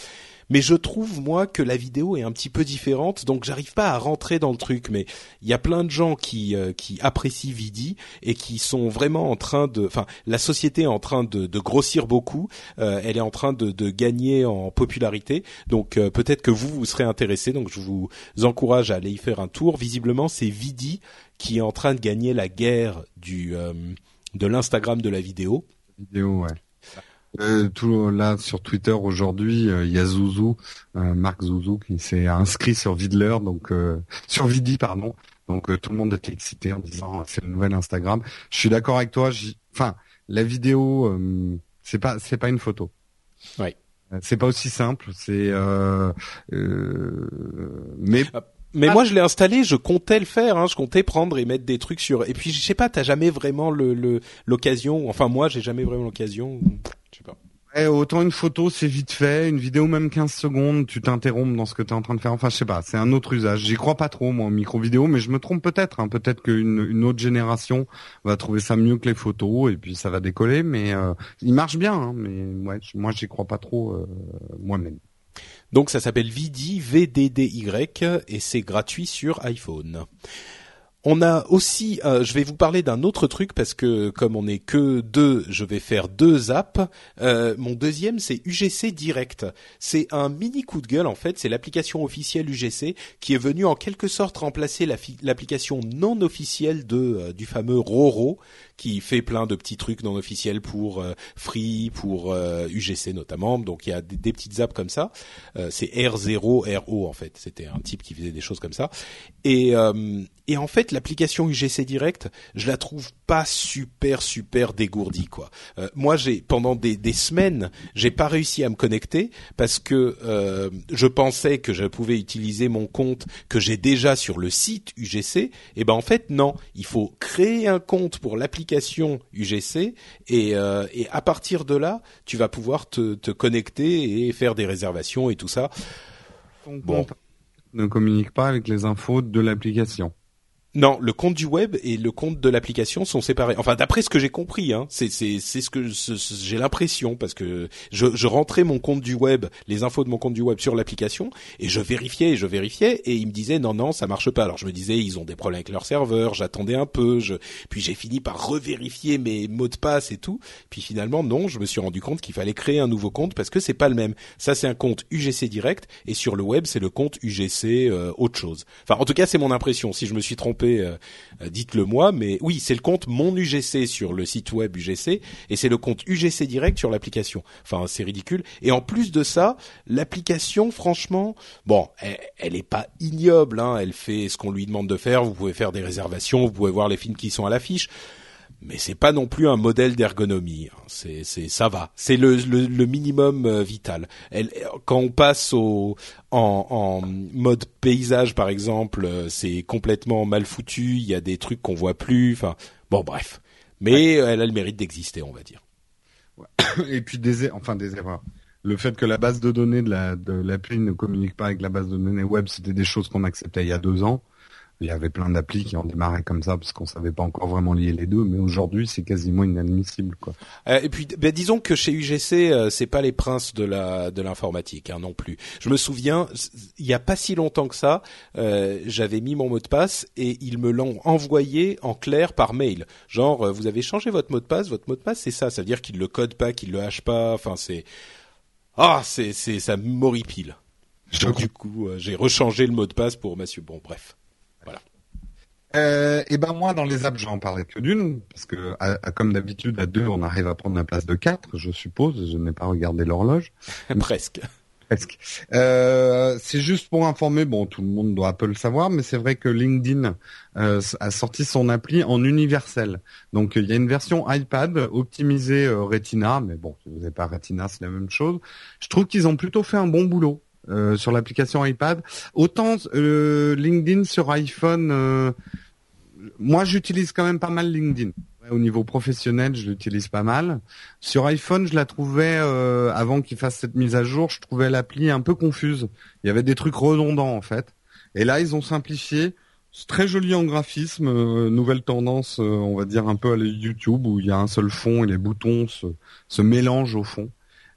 mais je trouve moi que la vidéo est un petit peu différente, donc j'arrive pas à rentrer dans le truc. Mais il y a plein de gens qui euh, qui apprécient Vidi et qui sont vraiment en train de, enfin, la société est en train de, de grossir beaucoup. Euh, elle est en train de, de gagner en popularité, donc euh, peut-être que vous vous serez intéressé. Donc je vous encourage à aller y faire un tour. Visiblement, c'est Vidi qui est en train de gagner la guerre du de l'Instagram de la vidéo. Vidéo, ouais. Euh, tout là sur Twitter aujourd'hui, euh, il y a Zouzou, euh, Marc Zouzou qui s'est inscrit sur Vidler, donc euh, sur Vidi pardon. Donc tout le monde était excité en disant c'est le nouvel Instagram. Je suis d'accord avec toi. Enfin, la vidéo, c'est pas c'est pas une photo. Oui. C'est pas aussi simple. C'est mais Mais moi, je l'ai installé, je comptais le faire, hein, je comptais prendre et mettre des trucs sur. Et puis, je sais pas, t'as jamais vraiment le l'occasion. Enfin, moi, j'ai jamais vraiment l'occasion. Je sais pas. Eh, autant une photo, c'est vite fait, une vidéo même 15 secondes, tu t'interrompes dans ce que tu es en train de faire. Enfin, je sais pas, c'est un autre usage. J'y crois pas trop moi au micro vidéo, mais je me trompe peut-être. Hein. Peut-être qu'une une autre génération va trouver ça mieux que les photos et puis ça va décoller. Mais euh, il marche bien. Hein. mais ouais, moi j'y crois pas trop euh, moi-même. Donc ça s'appelle Vidi VDDY et c'est gratuit sur iPhone. On a aussi, euh, je vais vous parler d'un autre truc parce que comme on n'est que deux, je vais faire deux apps. Euh, mon deuxième, c'est UGC Direct. C'est un mini coup de gueule en fait. C'est l'application officielle UGC qui est venue en quelque sorte remplacer l'application non officielle de euh, du fameux Roro qui fait plein de petits trucs non officiels pour Free, pour UGC notamment. Donc il y a des, petites apps comme ça. c'est R0 RO en fait. C'était un type qui faisait des choses comme ça. Et et en fait, l'application UGC Direct, je la trouve pas super super dégourdie quoi. Euh, moi, j'ai pendant des, des semaines, j'ai pas réussi à me connecter parce que euh, je pensais que je pouvais utiliser mon compte que j'ai déjà sur le site UGC. Et ben en fait non, il faut créer un compte pour l'application UGC et, euh, et à partir de là, tu vas pouvoir te, te connecter et faire des réservations et tout ça. Ton bon. ne communique pas avec les infos de l'application. Non, le compte du web et le compte de l'application sont séparés. Enfin, d'après ce que j'ai compris, hein, c'est c'est c'est ce que j'ai l'impression parce que je, je rentrais mon compte du web, les infos de mon compte du web sur l'application et je vérifiais et je vérifiais et ils me disaient non non ça marche pas. Alors je me disais ils ont des problèmes avec leur serveur. J'attendais un peu. Je puis j'ai fini par revérifier mes mots de passe et tout. Puis finalement non, je me suis rendu compte qu'il fallait créer un nouveau compte parce que c'est pas le même. Ça c'est un compte UGC direct et sur le web c'est le compte UGC euh, autre chose. Enfin en tout cas c'est mon impression. Si je me suis trompé euh, euh, dites-le moi. Mais oui, c'est le compte mon UGC sur le site web UGC et c'est le compte UGC direct sur l'application. Enfin, c'est ridicule. Et en plus de ça, l'application, franchement, bon, elle, est pas ignoble. Hein. Elle fait ce qu'on lui demande de faire. Vous pouvez faire des réservations, vous pouvez voir les films qui sont à l'affiche mais c'est pas non plus un modèle d'ergonomie. Hein. C'est, c'est, ça va. C'est le, le, minimum euh, vital. Elle, quand on passe au, en, en, mode paysage, par exemple, euh, c'est complètement mal foutu. Il y a des trucs qu'on voit plus. Enfin, bon, bref. Mais elle a le mérite d'exister, on va dire. Et puis des, enfin des erreurs. Le fait que la base de données de la de l'appli ne communique pas avec la base de données web, c'était des choses qu'on acceptait il y a deux ans il y avait plein d'applis qui ont démarré comme ça parce qu'on savait pas encore vraiment lier les deux, mais aujourd'hui c'est quasiment inadmissible quoi. Euh, et puis ben, disons que chez UGC euh, c'est pas les princes de la de l'informatique hein, non plus. Je me souviens il y a pas si longtemps que ça, euh, j'avais mis mon mot de passe et ils me l'ont envoyé en clair par mail. Genre vous avez changé votre mot de passe, votre mot de passe c'est ça, ça veut dire qu'ils le codent pas, qu'ils le hachent pas, enfin c'est ah c'est c'est ça m'horripile. du coup j'ai rechangé le mot de passe pour monsieur bon bref. Euh, et ben moi dans les apps j'en parlais que d'une parce que comme d'habitude à deux on arrive à prendre la place de quatre je suppose je n'ai pas regardé l'horloge. Presque. Presque. Euh, c'est juste pour informer bon tout le monde doit un peu le savoir mais c'est vrai que LinkedIn euh, a sorti son appli en universel. Donc il y a une version iPad optimisée euh, Retina mais bon si vous n'avez pas Retina c'est la même chose. Je trouve qu'ils ont plutôt fait un bon boulot euh, sur l'application iPad. Autant euh, LinkedIn sur iPhone, euh, moi j'utilise quand même pas mal LinkedIn. Au niveau professionnel, je l'utilise pas mal. Sur iPhone, je la trouvais avant qu'il fasse cette mise à jour, je trouvais l'appli un peu confuse. Il y avait des trucs redondants en fait. Et là, ils ont simplifié. C'est très joli en graphisme, nouvelle tendance, on va dire un peu à YouTube où il y a un seul fond et les boutons se, se mélangent au fond.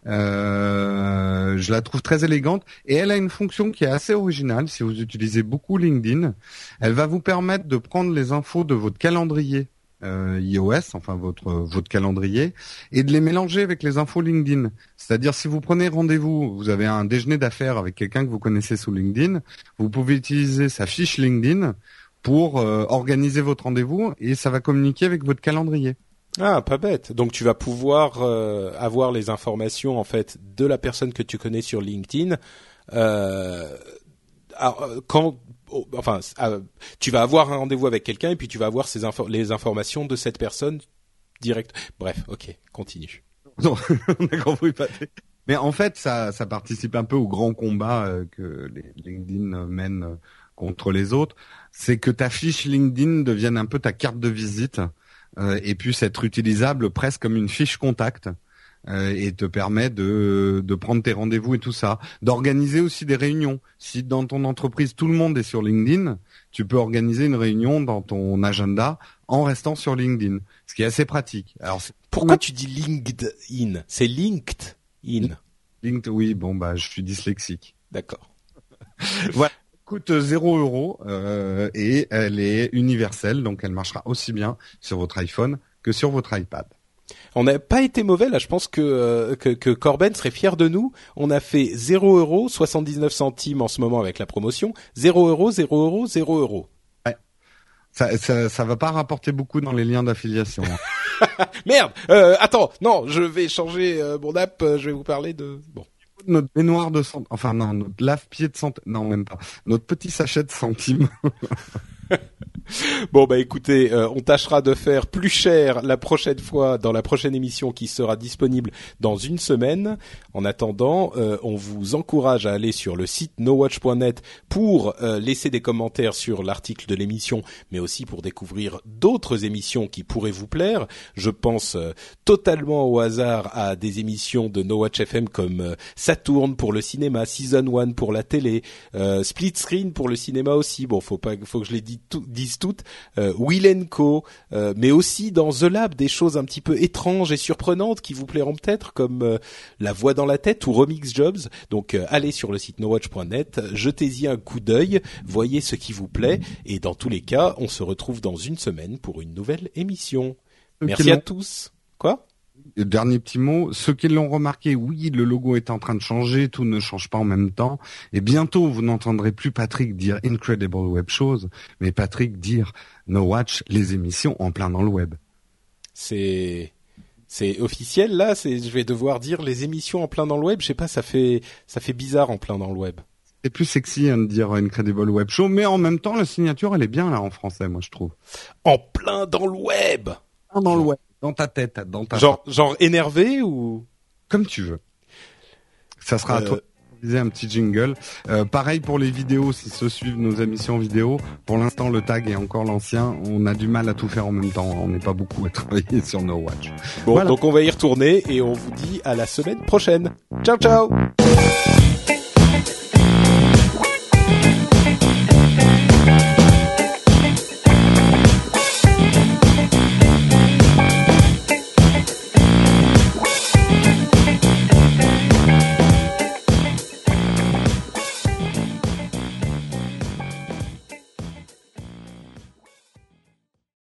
Euh, je la trouve très élégante et elle a une fonction qui est assez originale si vous utilisez beaucoup LinkedIn. Elle va vous permettre de prendre les infos de votre calendrier euh, iOS, enfin votre votre calendrier, et de les mélanger avec les infos LinkedIn. C'est-à-dire si vous prenez rendez-vous, vous avez un déjeuner d'affaires avec quelqu'un que vous connaissez sous LinkedIn, vous pouvez utiliser sa fiche LinkedIn pour euh, organiser votre rendez-vous et ça va communiquer avec votre calendrier. Ah, pas bête. Donc tu vas pouvoir euh, avoir les informations en fait de la personne que tu connais sur LinkedIn. Euh, euh quand, oh, enfin, tu vas avoir un rendez-vous avec quelqu'un et puis tu vas avoir les informations de cette personne direct. Bref, ok, continue. Non, on a compris pas. Mais en fait, ça, ça participe un peu au grand combat euh, que les LinkedIn mène contre les autres, c'est que ta fiche LinkedIn devienne un peu ta carte de visite euh, et puisse être utilisable presque comme une fiche contact. Euh, et te permet de, de prendre tes rendez-vous et tout ça, d'organiser aussi des réunions. Si dans ton entreprise tout le monde est sur LinkedIn, tu peux organiser une réunion dans ton agenda en restant sur LinkedIn, ce qui est assez pratique. Alors pourquoi tu dis LinkedIn? C'est LinkedIn. Linked, oui, bon bah je suis dyslexique. D'accord. voilà coûte 0 euros euh, et elle est universelle, donc elle marchera aussi bien sur votre iPhone que sur votre iPad. On n'a pas été mauvais là. Je pense que, euh, que, que Corben serait fier de nous. On a fait 0 euros 79 centimes en ce moment avec la promotion. 0 euros, 0 euros, 0 euros. Ouais. Ça, ça, ça va pas rapporter beaucoup dans les liens d'affiliation. Merde. Euh, attends. Non, je vais changer euh, mon app. Euh, je vais vous parler de. Bon notre baignoire de centimes, enfin non, notre lave-pied de centimes, non même pas, notre petit sachet de centimes. bon bah écoutez, euh, on tâchera de faire plus cher la prochaine fois dans la prochaine émission qui sera disponible dans une semaine. En attendant, euh, on vous encourage à aller sur le site nowatch.net pour euh, laisser des commentaires sur l'article de l'émission, mais aussi pour découvrir d'autres émissions qui pourraient vous plaire. Je pense totalement au hasard à des émissions de No Watch FM comme Saturn pour le cinéma, Season 1 pour la télé, Split Screen pour le cinéma aussi. Bon, faut pas, faut que je les dise tout, toutes, euh, Will Co, euh, mais aussi dans The Lab des choses un petit peu étranges et surprenantes qui vous plairont peut-être, comme euh, La Voix dans la tête ou Remix Jobs. Donc euh, allez sur le site nowatch.net, jetez-y un coup d'œil, voyez ce qui vous plaît, et dans tous les cas, on se retrouve dans une semaine pour une nouvelle émission. Merci à tous. Quoi? Dernier petit mot, ceux qui l'ont remarqué, oui, le logo est en train de changer, tout ne change pas en même temps, et bientôt vous n'entendrez plus Patrick dire Incredible Web Shows, mais Patrick dire No Watch, les émissions en plein dans le web. C'est c'est officiel là, c'est je vais devoir dire les émissions en plein dans le web, je sais pas, ça fait ça fait bizarre en plein dans le web. C'est plus sexy hein, de dire Incredible Web Show, mais en même temps la signature elle est bien là en français, moi je trouve. En plein dans le web. Dans le web. Dans ta tête, dans ta genre genre énervé ou? Comme tu veux. Ça sera à toi euh. un petit jingle. Euh, pareil pour les vidéos, si se suivent nos émissions vidéo. Pour l'instant, le tag est encore l'ancien. On a du mal à tout faire en même temps. On n'est pas beaucoup à travailler sur No Watch. Bon, donc on va y retourner et on vous dit à la semaine prochaine. Ciao, ciao